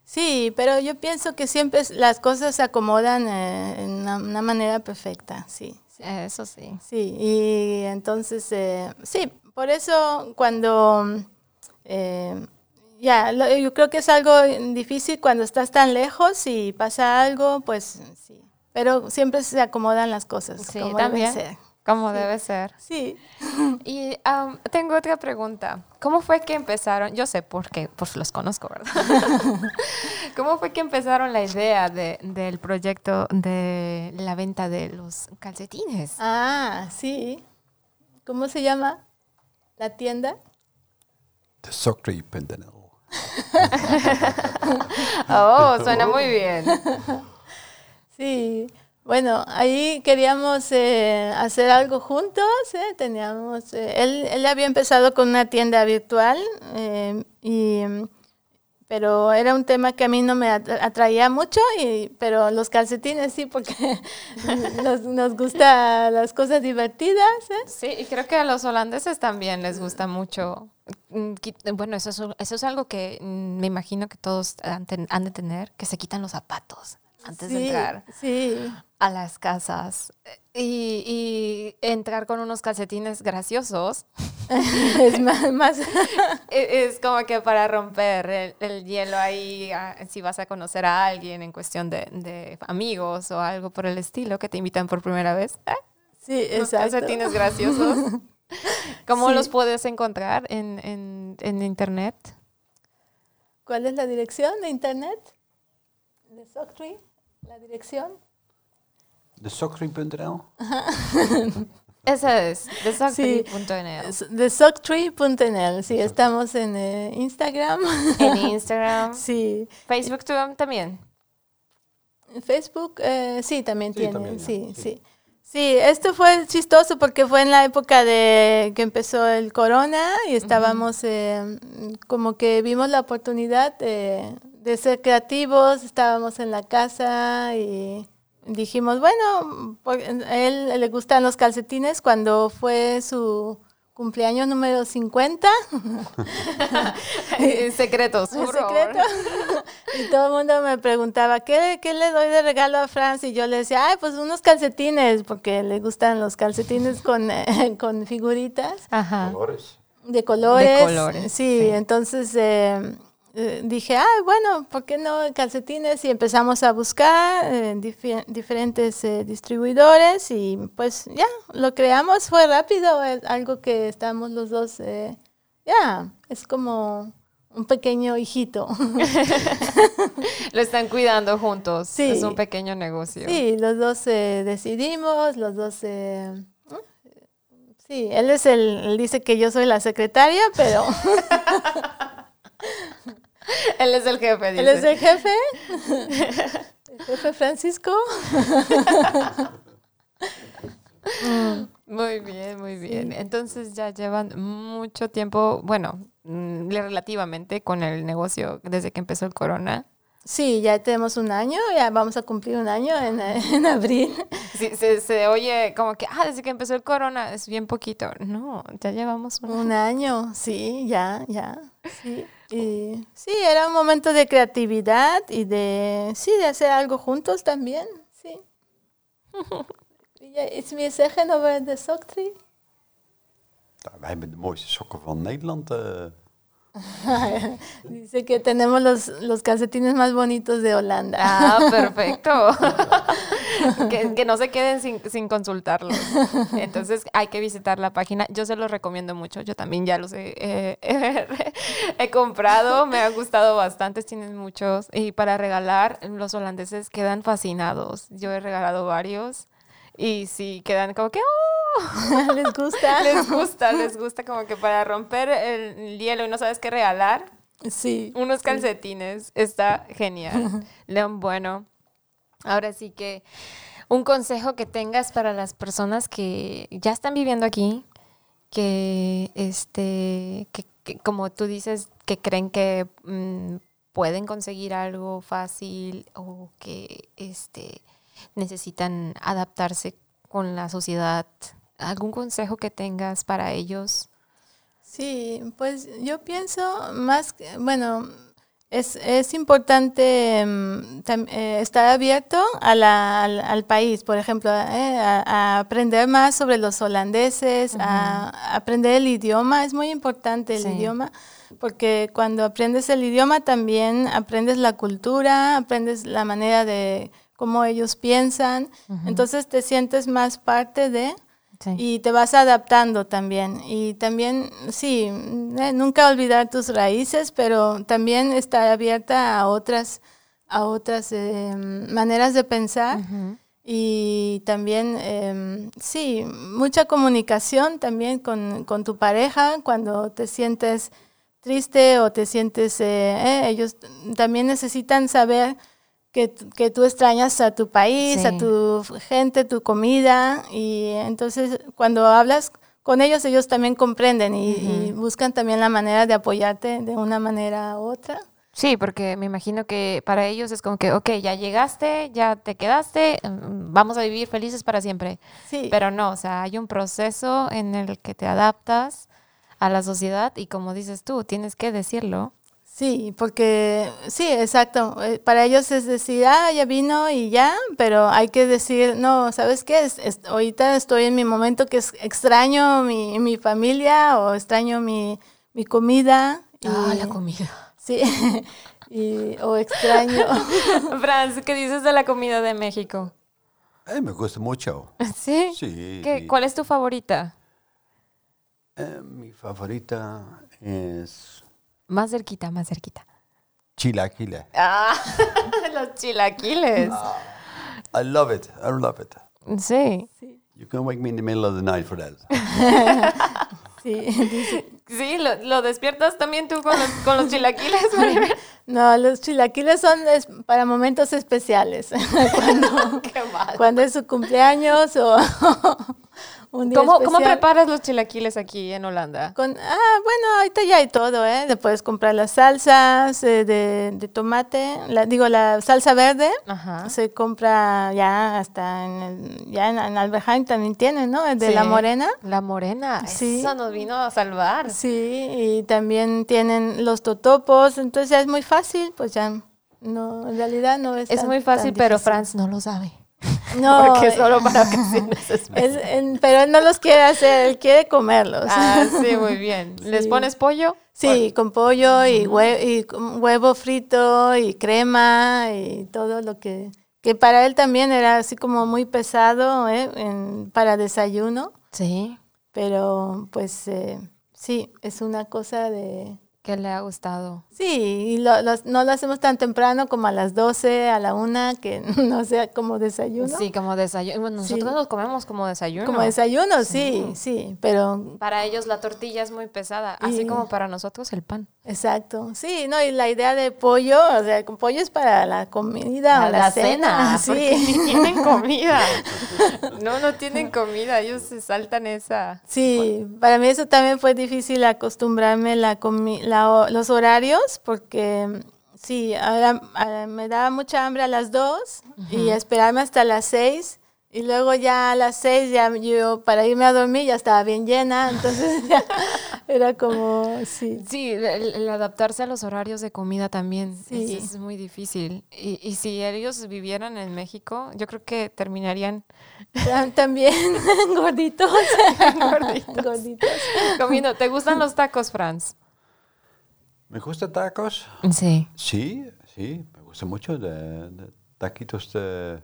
C: Sí, pero yo pienso que siempre las cosas se acomodan eh, en una, una manera perfecta, sí. sí.
A: Eso sí.
C: Sí, y entonces, eh, sí, por eso cuando eh, ya, lo- yo creo que es algo difícil cuando estás tan lejos y pasa algo, pues sí. Pero siempre se acomodan las cosas.
A: Sí,
C: como
A: también.
C: ser.
A: Como debe ser.
C: Sí.
A: Y am, tengo otra pregunta. ¿Cómo fue que empezaron? Yo sé por qué, pues los conozco, ¿verdad? ¿Cómo fue que empezaron la idea de- del proyecto de la venta de los calcetines?
C: Ah, sí. ¿Cómo se llama la tienda?
B: Thesoctree.nl.
A: Oh, suena muy bien.
C: Sí. Bueno, ahí queríamos eh, hacer algo juntos. eh, Teníamos, eh, él, él había empezado con una tienda virtual, eh, y, pero era un tema que a mí no me atra- atraía mucho, y, pero los calcetines sí, porque nos, nos gustan las cosas divertidas. eh.
A: Sí, y creo que a los holandeses también les gusta mucho. mm, Bueno, eso es, eso es algo que mm, me imagino que todos han, ten- han de tener, que se quitan los zapatos antes de entrar
C: Sí,
A: a las casas y, y entrar con unos calcetines graciosos.
C: es más, más
A: e- Es como que para romper el, el hielo ahí, ah, si vas a conocer a alguien en cuestión de, de amigos o algo por el estilo que te invitan por primera vez. Ah,
C: sí,
A: Los
C: exacto.
A: calcetines graciosos. ¿Cómo
C: Sí.
A: los puedes encontrar en, en, en internet?
C: ¿Cuál es la dirección de internet? De Soctree, la dirección.
B: Thesoctree.nl.
A: Esa es,
C: Sí.
A: desoctree.nl.
C: Es De Soctree.nl, sí, estamos en eh, Instagram.
A: En Instagram.
C: Sí,
A: Facebook también.
C: Facebook, eh, sí, también
B: Sí,
C: tiene,
B: también, ya,
C: sí,
B: sí.
C: sí. Sí, esto fue chistoso porque fue en la época de que empezó el corona y estábamos eh, como que vimos la oportunidad de, de ser creativos, estábamos en la casa y dijimos, bueno, por- a él le gustan los calcetines cuando fue su cumpleaños número 50.
A: En secreto,
C: En secreto. y todo el mundo me preguntaba, ¿qué, ¿qué le doy de regalo a Franz? Y yo le decía, ay, pues unos calcetines, porque le gustan los calcetines con, eh, con figuritas
A: Ajá.
B: Colores.
C: de colores.
A: colores,
C: Sí,
A: sí.
C: entonces eh, eh, dije, ay, bueno, ¿por qué no calcetines? Y empezamos a buscar eh, difi- diferentes eh, distribuidores y pues ya, lo creamos, fue rápido, es algo que estamos los dos, eh, ya, es como un pequeño hijito.
A: Lo están cuidando juntos.
C: Sí.
A: Es un pequeño negocio.
C: Sí, los dos decidimos, los dos... eh, sí, él es el, él dice que yo soy la secretaria, pero
A: Él es el jefe,
C: él es
A: dice.
C: el jefe. El jefe Francisco.
A: Muy bien, muy bien. Entonces ya llevan mucho tiempo, bueno, mm, relativamente con el negocio desde que empezó el corona.
C: Sí, ya tenemos un año, ya vamos a cumplir un año en, en abril.
A: Sí, se, se oye como que, ah, desde que empezó el corona es bien poquito. No, ya llevamos un
C: Un año, sí, ya, ya. Sí. Y sí, era un momento de creatividad y de, sí, de hacer algo juntos también, sí. Is meer zeggen over de Soctree?
B: Nou, wij hebben de mooiste sokken van Nederland. eh.
C: Dice que tenemos los, los calcetines más bonitos de Holanda.
A: Ah, perfecto. que, que no se queden sin, sin consultarlos. Entonces hay que visitar la página. Yo se los recomiendo mucho. Yo también ya los he, eh, he comprado. Me han gustado bastante. Tienen muchos. Y para regalar, los holandeses quedan fascinados. Yo he regalado varios. Y sí, quedan como que, ¡oh!
C: ¿Les gusta?
A: Les gusta, les gusta como que para romper el hielo y no sabes qué regalar.
C: Sí.
A: Unos calcetines, está genial. León, bueno, ahora sí que un consejo que tengas para las personas que ya están viviendo aquí, que, este, que, que como tú dices, que creen que mm, pueden conseguir algo fácil o que este, necesitan adaptarse con la sociedad. ¿Algún consejo que tengas para ellos?
C: Sí, pues yo pienso más, que- bueno, es, es importante mm, eh, estar abierto a la- al, al país, por ejemplo, eh, a, a aprender más sobre los holandeses, a, aprender el idioma, es muy importante el
A: Sí.
C: idioma, porque cuando aprendes el idioma también aprendes la cultura, aprendes la manera de cómo ellos piensan, entonces te sientes más parte de...
A: Sí.
C: Y te vas adaptando también. Y también, sí, eh, nunca olvidar tus raíces, pero también estar abierta a otras, a otras eh, maneras de pensar. Y también, eh, sí, mucha comunicación también con, con tu pareja cuando te sientes triste o te sientes, eh, ellos también necesitan saber que, que tú extrañas a tu país, a tu gente, tu comida. Y entonces cuando hablas con ellos, ellos también comprenden y, y buscan también la manera de apoyarte de una manera u otra.
A: Sí, porque me imagino que para ellos es como que, ok, ya llegaste, ya te quedaste, mm, vamos a vivir felices para siempre.
C: Sí.
A: Pero no, o sea, hay un proceso en el que te adaptas a la sociedad y como dices tú, tienes que decirlo.
C: Sí, porque sí, exacto. eh, Para ellos es decir, ah, ya vino y ya, pero hay que decir, no, ¿sabes qué? Es- es- ahorita estoy en mi momento que es, extraño mi, mi familia o extraño mi, mi comida.
A: Ah,
C: y-
A: la comida.
C: Sí, y, o extraño.
A: Franz, ¿qué dices de la comida de México?
B: Eh, me gusta mucho.
A: ¿Sí?
B: Sí.
A: ¿Qué, ¿Cuál es tu favorita?
B: Eh, mi favorita es
A: Más cerquita, más cerquita.
B: chilaquile.
A: Ah, los chilaquiles.
B: I love it. I love it.
A: Sí.
B: You can wake me in the middle of the night for that.
C: Sí,
A: Sí, lo, lo despiertas también tú con los, con los chilaquiles, Maribel?
C: no, los chilaquiles son es- para momentos especiales. cuando,
A: Qué mal.
C: cuando es su cumpleaños o un día
A: ¿Cómo, ¿Cómo preparas los chilaquiles aquí en Holanda?
C: Con, ah, bueno, ahorita ya hay todo, ¿eh? Le puedes comprar las salsas eh, de, de tomate, la, digo, la salsa verde.
A: Ajá.
C: Se compra ya hasta en, el, ya en, en Alberheim también tienen, ¿no? El de la
A: Sí.
C: morena.
A: La morena.
C: Sí.
A: Eso nos vino a salvar.
C: Sí, y también tienen los totopos, entonces ya es muy fácil, pues ya, no, en realidad no es
A: Es
C: tan-
A: muy fácil, pero. Franz no lo sabe.
C: No,
A: Porque es
C: eh,
A: solo para ocasiones especiales.
C: él- pero él no los quiere hacer, él quiere comerlos.
A: Ah, sí, muy bien. ¿Les pones pollo?
C: Sí, con pollo y, hue- y huevo frito y crema y todo lo que... Que para él también era así como muy pesado ¿eh? en- para desayuno,
A: Sí.
C: pero pues eh, sí, es una cosa de...
A: ¿Qué le ha gustado?
C: Sí, y lo- los- no lo hacemos tan temprano como a las 12, a la 1, que no sea como desayuno.
A: Sí, como desayuno. Bueno,
C: Sí.
A: nosotros los comemos como desayuno.
C: Como desayuno, sí, sí, pero
A: Para ellos la tortilla es muy pesada, así
C: Y-
A: como para nosotros el pan.
C: Exacto. Sí, no, y la idea de pollo, o sea, con pollo es para la comida o la, cena.
A: porque
C: Sí.
A: ni tienen comida. No, no tienen comida, ellos se saltan esa.
C: Sí, para mí eso también fue difícil acostumbrarme la comi- la los horarios porque mm, sí, ahora, ah, me daba mucha hambre a las 2 y esperarme hasta las 6 y luego ya a las 6 ya yo para irme a dormir ya estaba bien llena, entonces ya era como sí.
A: Sí, el, el adaptarse a los horarios de comida también es-
C: Sí.
A: es, muy difícil. Y, y si ellos vivieran en México, yo creo que terminarían
C: Tam- También gorditos.
A: gorditos.
C: gorditos.
A: comiendo. ¿Te gustan los tacos, Franz?
B: ¿Me gusta tacos?
A: Sí.
B: Sí, sí, me gusta mucho de, de taquitos de...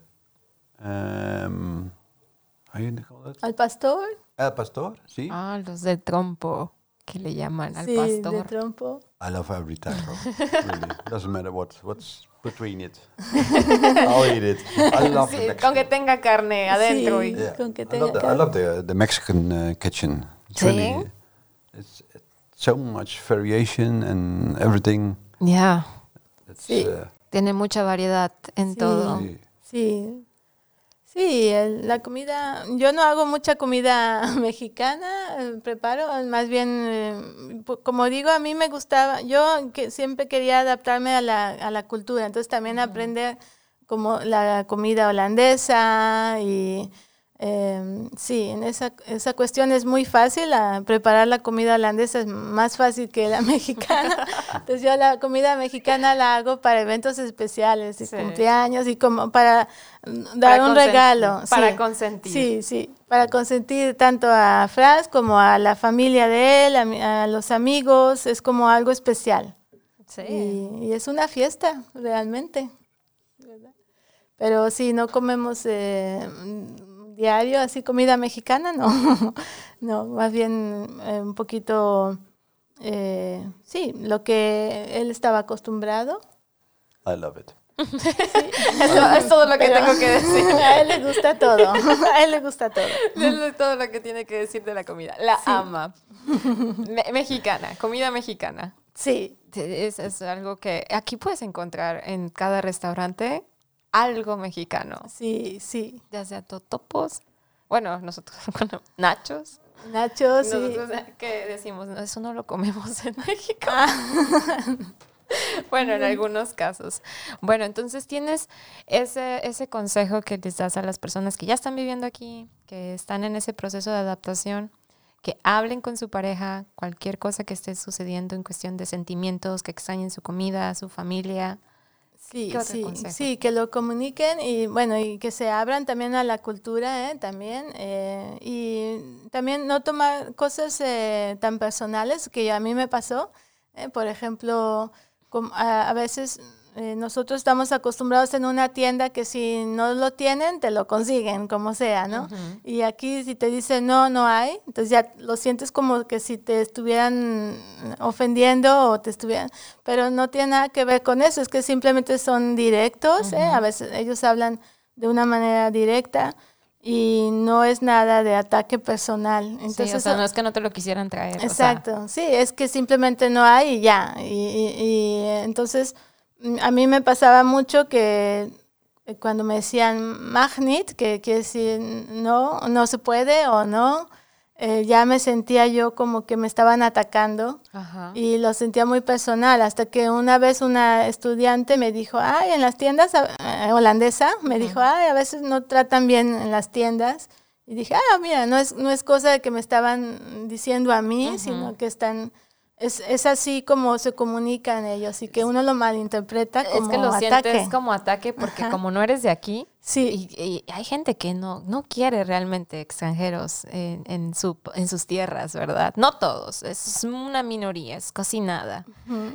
B: Um, how you call that?
C: Al pastor.
B: El pastor, sí.
A: Ah, los de trompo, que le llaman al
C: sí, de
A: pastor.
C: trompo.
B: I love every taco. really. Doesn't matter what, what's between it. I'll eat it. I love
A: Sí,
B: the
A: con que
B: Mexican.
A: tenga carne adentro.
C: Sí.
A: y-
B: Yeah.
C: con que
B: I
C: tenga
B: love the, I
C: carne.
B: love the, the Mexican uh, kitchen. It's
A: Sí?
B: really, it's, it's so much variation and everything.
A: Ya,
B: It's,
C: Sí.
B: uh,
A: tiene mucha variedad en
C: Sí.
A: todo.
B: sí.
C: Sí, sí, la comida, yo no hago mucha comida mexicana, eh, preparo, más bien, eh, como digo, a mí me gustaba, yo que siempre quería adaptarme a la, a la cultura, entonces también aprender como la comida holandesa y Eh, sí, en esa, esa cuestión es muy fácil. preparar la comida holandesa es más fácil que la mexicana. Entonces yo la comida mexicana la hago para eventos especiales y
A: Sí.
C: cumpleaños y como para mm, dar
A: Para
C: un regalo.
A: para
C: sí.
A: consentir.
C: Sí, sí, para consentir tanto a Franz como a la familia de él, a, los amigos. Es como algo especial.
A: Sí.
C: Y, y es una fiesta, realmente. ¿verdad? Pero si no comemos eh, diario así comida mexicana, no. no, más bien eh, un poquito, eh, sí, lo que él estaba acostumbrado.
B: I love it.
A: Eso es todo lo que
C: Pero
A: tengo que decir.
C: A él le gusta todo. A él le gusta todo.
A: Es todo lo que tiene que decir de la comida. La ama. Me- mexicana, comida mexicana.
C: Sí,
A: Es, es algo que aquí puedes encontrar en cada restaurante algo mexicano.
C: sí, sí.
A: Ya sea totopos, bueno, nosotros, bueno, nachos.
C: Nachos, sí.
A: Nosotros que decimos, "No, eso no lo comemos en México.
C: Ah.
A: bueno, en algunos casos. Bueno, entonces tienes ese, ese consejo que les das a las personas que ya están viviendo aquí, que están en ese proceso de adaptación, que hablen con su pareja, cualquier cosa que esté sucediendo en cuestión de sentimientos, que extrañen su comida, su familia.
C: Sí,
A: ¿Qué otro
C: sí, sí, que lo comuniquen y bueno, y que se abran también a la cultura, ¿eh? También. eh, y también no tomar cosas eh, tan personales que a mí me pasó. ¿eh? Por ejemplo, a, a veces eh, nosotros estamos acostumbrados en una tienda que si no lo tienen, te lo consiguen, como sea, ¿no? Y aquí si te dicen no, no hay, entonces ya lo sientes como que si te estuvieran ofendiendo o te estuvieran, pero no tiene nada que ver con eso, es que simplemente son directos, ¿eh? a veces ellos hablan de una manera directa y no es nada de ataque personal. Entonces,
A: sí, o sea, no es que no te lo quisieran traer. o sea,
C: Exacto, sí, es que simplemente no hay y ya. Y, y- y, eh, entonces a mí me pasaba mucho que eh, cuando me decían magnet, que quiere decir no, no se puede o no, eh, ya me sentía yo como que me estaban atacando
A: ajá.
C: y lo sentía muy personal, hasta que una vez una estudiante me dijo, ay, en las tiendas eh, holandesa, me dijo, ay, a veces no tratan bien en las tiendas. Y dije, ah, mira, no es, no es cosa de que me estaban diciendo a mí, sino que están, es, es así como se comunican ellos y que uno lo malinterpreta como
A: es que lo
C: ataque.
A: sientes como ataque porque
C: Ajá.
A: como no eres de aquí,
C: Sí,
A: y, y hay gente que no, no quiere realmente extranjeros en, en, su, en sus tierras, ¿verdad? No todos, es una minoría, es casi nada.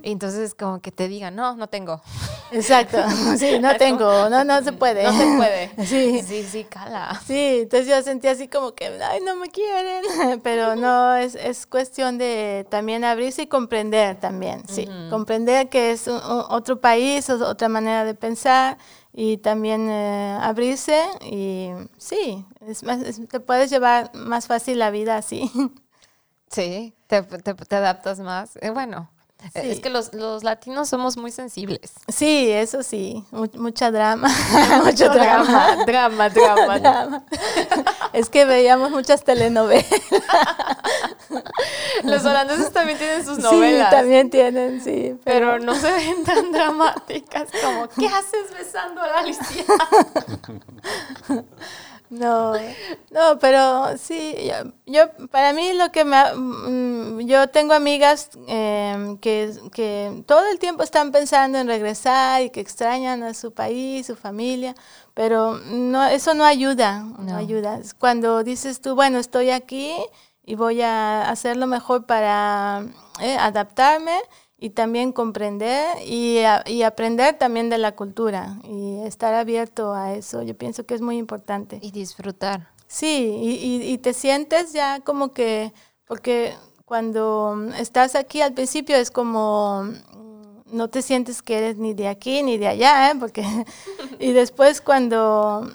A: Y entonces como que te digan, no, no tengo.
C: exacto. Sí, no tengo, no, no se puede.
A: No se puede.
C: Sí.
A: sí, sí, cala.
C: Sí, entonces yo sentí así como que, ay, no me quieren, pero no, es, es cuestión de también abrirse y comprender también, sí, comprender que es un- otro país, otra manera de pensar y también eh, abrirse y sí, es más, es- te puedes llevar más fácil la vida así.
A: Sí, te, te, adaptas más. Eh, bueno, eh, es
C: Sí.
A: que los, los latinos somos muy sensibles.
C: Sí, eso sí, mu- mucha drama, mucho drama.
A: drama, drama.
C: drama. Es que veíamos muchas telenovelas.
A: Los holandeses también tienen sus novelas.
C: Sí, también tienen, sí.
A: Pero no se ven tan dramáticas como ¿qué haces besando a la Alicia?
C: No, no, pero sí, yo, yo- para mí lo que me, mm, yo tengo amigas eh, que, que todo el tiempo están pensando en regresar y que extrañan a su país, su familia, pero no, eso no ayuda, no,
A: No.
C: ayuda. Cuando dices tú, bueno, estoy aquí y voy a hacer lo mejor para eh, adaptarme y también comprender y, a- y aprender también de la cultura y estar abierto a eso. Yo pienso que es muy importante.
A: Y disfrutar.
C: Sí, y, y- y te sientes ya como que, porque cuando estás aquí al principio es como, mm, no te sientes que eres ni de aquí ni de allá, ¿eh? Porque, y después cuando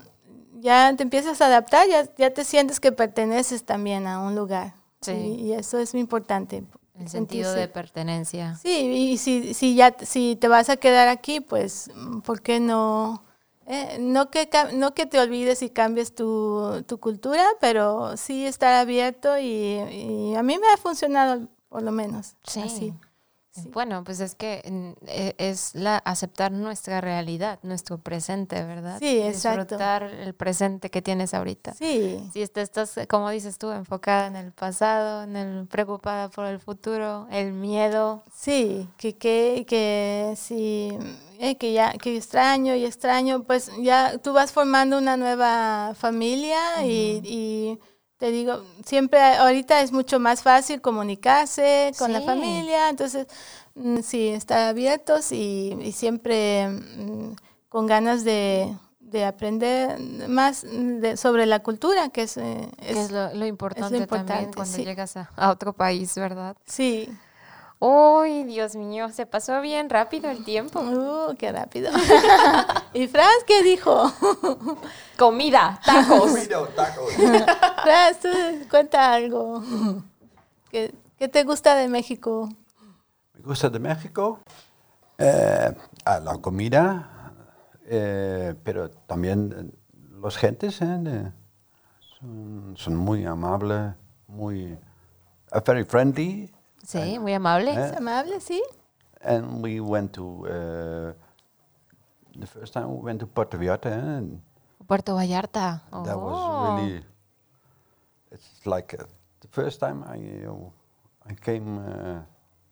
C: ya te empiezas a adaptar, ya, ya te sientes que perteneces también a un lugar.
A: Sí.
C: Y, y eso es muy importante.
A: El sentido
C: sentirse-
A: de pertenencia.
C: Sí, y si, si ya si te vas a quedar aquí, pues, ¿por qué no? Eh, no, que, no que te olvides y cambies tu, tu cultura, pero sí estar abierto y, y a mí me ha funcionado por lo menos.
A: Sí.
C: así. Sí.
A: Bueno, pues es que e- es la aceptar nuestra realidad, nuestro presente, ¿verdad?
C: Sí, exacto.
A: Disfrutar el presente que tienes ahorita.
C: Sí,
A: Si te estás, como dices tú, enfocada en el pasado, en el preocupada por el futuro, el miedo.
C: sí, que, que, que sí, eh, que ya, que extraño y extraño, pues ya tú vas formando una nueva familia y, y te digo, siempre ahorita es mucho más fácil comunicarse con la familia, entonces mm, sí, estar abiertos y, y siempre mm, con ganas de, de aprender más de- sobre la cultura, que es, eh,
A: que
C: es-
A: es lo, lo importante, también cuando
C: sí.
A: llegas a, a otro país, ¿verdad?
C: sí.
A: Uy, Dios mío, se pasó bien rápido el tiempo.
C: Uh, qué rápido. ¿Y Franz qué dijo?
A: Comida, tacos.
B: Burrito, tacos.
C: Franz, tú cuenta algo. ¿Qué, qué te gusta de México?
B: Me gusta de México. Eh, ah, la comida, eh, pero también eh, los gentes eh, son, son muy amables, muy uh, very friendly.
A: Sí, muy amable.
B: Eh,
C: ¿Es amable, sí?
B: And we went to uh, the first time we went to Puerto Vallarta, eh, and
A: Puerto Vallarta.
B: that
A: Oh.
B: was really. It's like uh, the first time I uh, I came uh,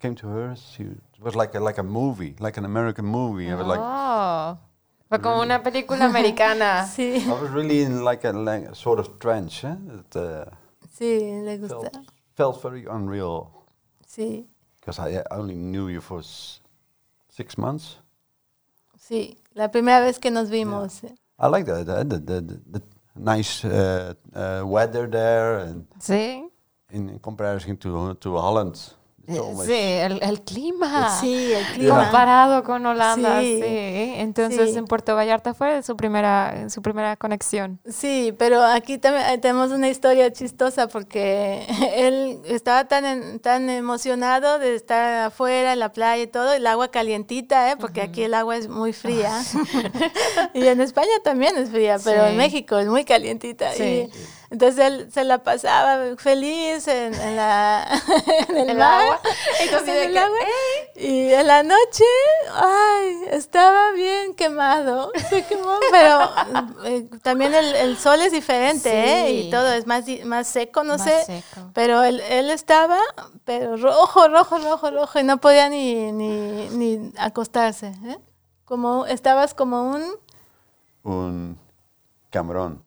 B: came to her. She it was like a, like a movie, like an American movie. I was like
A: Oh. Fue como una película americana.
C: Sí,
B: I was really in like a, like a sort of trance. Eh? It uh,
C: sí, le gusta.
B: felt, felt very unreal
C: Sí,
B: because I only knew you for six months.
C: sí. La primera vez que nos vimos. eh.
B: I like the the, the, the, the nice uh, uh, weather there, and
A: Sí.
B: in, in comparison to to Holland, it's
A: Eh, Sí, el, el clima.
C: Sí, el clima.
A: Comparado con Holanda, sí.
C: Sí.
A: Entonces
C: Sí.
A: en Puerto Vallarta fue su primera, su primera conexión.
C: Sí, pero aquí también eh, tenemos una historia chistosa porque él estaba tan, en- tan emocionado de estar afuera en la playa y todo, el agua calientita, ¿eh? porque aquí el agua es muy fría. y en España también es fría, pero en. México es muy calientita.
A: Sí.
C: Y entonces él se la pasaba feliz en, en la, en el
A: El
C: mar,
A: agua. Entonces,
C: en
A: de
C: el
A: que,
C: agua. Y en la noche, ay, estaba bien quemado, se quemó, pero eh, también el, el sol es diferente, ¿eh? Y todo es más, más seco, no
A: Más
C: sé.
A: seco.
C: Pero él, él estaba, pero rojo, rojo, rojo, rojo, y no podía ni, ni, ni acostarse, ¿eh? Como, estabas como un...
B: un camarón.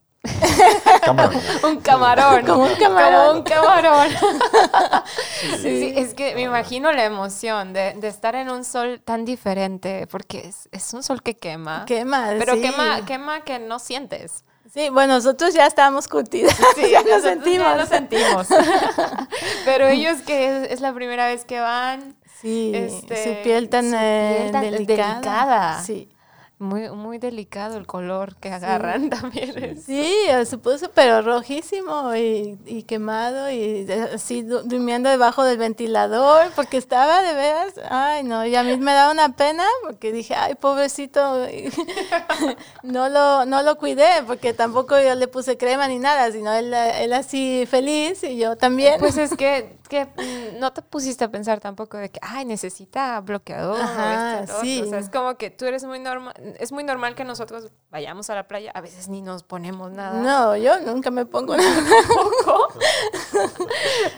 B: Camarón.
A: Un camarón.
C: Como un camarón.
A: Como un camarón. sí, sí, es que me imagino la emoción de, de estar en un sol tan diferente, porque es, es un sol que quema.
C: Quema,
A: pero
C: sí.
A: quema, quema que no sientes.
C: Sí, bueno, nosotros ya estábamos curtidas,
A: Sí,
C: ya lo sentimos.
A: Ya lo sentimos. Pero ellos que es, es la primera vez que van,
C: Sí,
A: Este,
C: su piel tan,
A: su
C: eh,
A: piel tan
C: delicada.
A: delicada.
C: Sí.
A: Muy, muy delicado el color que agarran también.
C: Sí, eh, se puso pero rojísimo y, y quemado y de- así du- durmiendo debajo del ventilador porque estaba de veras, ay no, y a mí me daba una pena porque dije, ay pobrecito, no lo, no lo cuidé porque tampoco yo le puse crema ni nada, sino él, él así feliz y yo también.
A: Pues es que, que mm, no te pusiste a pensar tampoco de que, ay, necesita bloqueador.
C: Ajá, sí.
A: O sea, es como que tú eres muy normal, es muy normal que nosotros vayamos a la playa, a veces ni nos ponemos nada.
C: no, yo nunca me pongo nada.
A: Tampoco.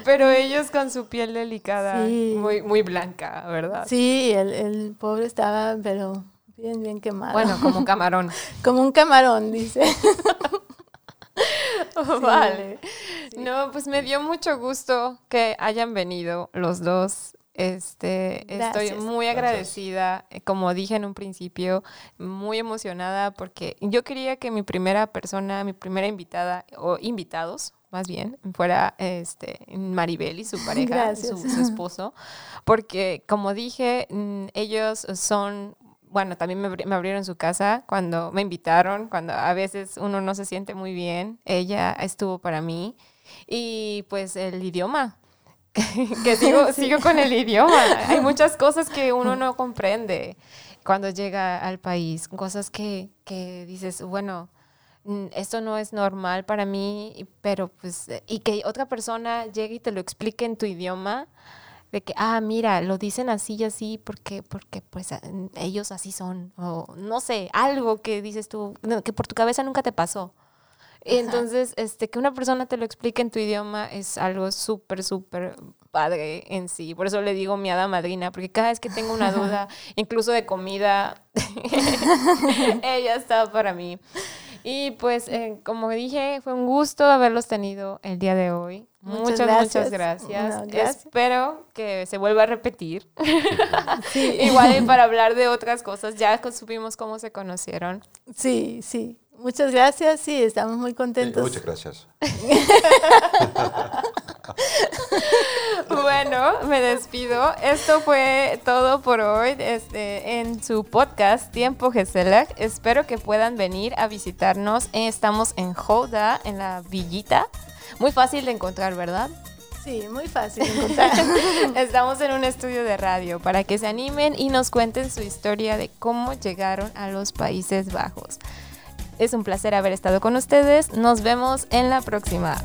A: Pero ellos con su piel delicada,
C: Sí.
A: muy, muy blanca, ¿verdad?
C: Sí, el, el pobre estaba pero bien, bien quemado.
A: Bueno, como camarón.
C: como un camarón, dice.
A: Vale. No, pues me dio mucho gusto que hayan venido los dos. Este, estoy
C: Gracias.
A: muy agradecida, eh, como dije en un principio, muy emocionada porque yo quería que mi primera persona, mi primera invitada o invitados, más bien, fuera este Maribel y su pareja, su esposo, porque como dije, mm, ellos son bueno, también me, me abrieron su casa cuando me invitaron, cuando a veces uno no se siente muy bien. Ella estuvo para mí. Y pues el idioma, que sigo, sigo con el idioma. Hay muchas cosas que uno no comprende cuando llega al país, cosas que, que dices, bueno, esto no es normal para mí, pero pues, y que otra persona llegue y te lo explique en tu idioma, de que, ah, mira, lo dicen así y así porque, porque pues ellos así son, o no sé, algo que dices tú, que por tu cabeza nunca te pasó. Entonces, este, que una persona te lo explique en tu idioma es algo súper, súper padre en sí. Por eso le digo mi hada madrina, porque cada vez que tengo una duda, incluso de comida, ella está para mí. Y pues, eh, como dije, fue un gusto haberlos tenido el día de hoy. Muchas, muchas gracias. Espero que se vuelva a repetir. Igual para hablar de otras cosas. Ya supimos cómo se conocieron.
C: Sí, sí. Muchas gracias, sí, estamos muy contentos.
B: muchas gracias.
A: bueno, me despido. Esto fue todo por hoy este, en su podcast Tiempo Geselach. Espero que puedan venir a visitarnos. Estamos en Joda, en la villita. Muy fácil de encontrar, ¿verdad?
C: Sí, muy fácil de encontrar.
A: Estamos en un estudio de radio para que se animen y nos cuenten su historia de cómo llegaron a los Países Bajos. Es un placer haber estado con ustedes. Nos vemos en la próxima.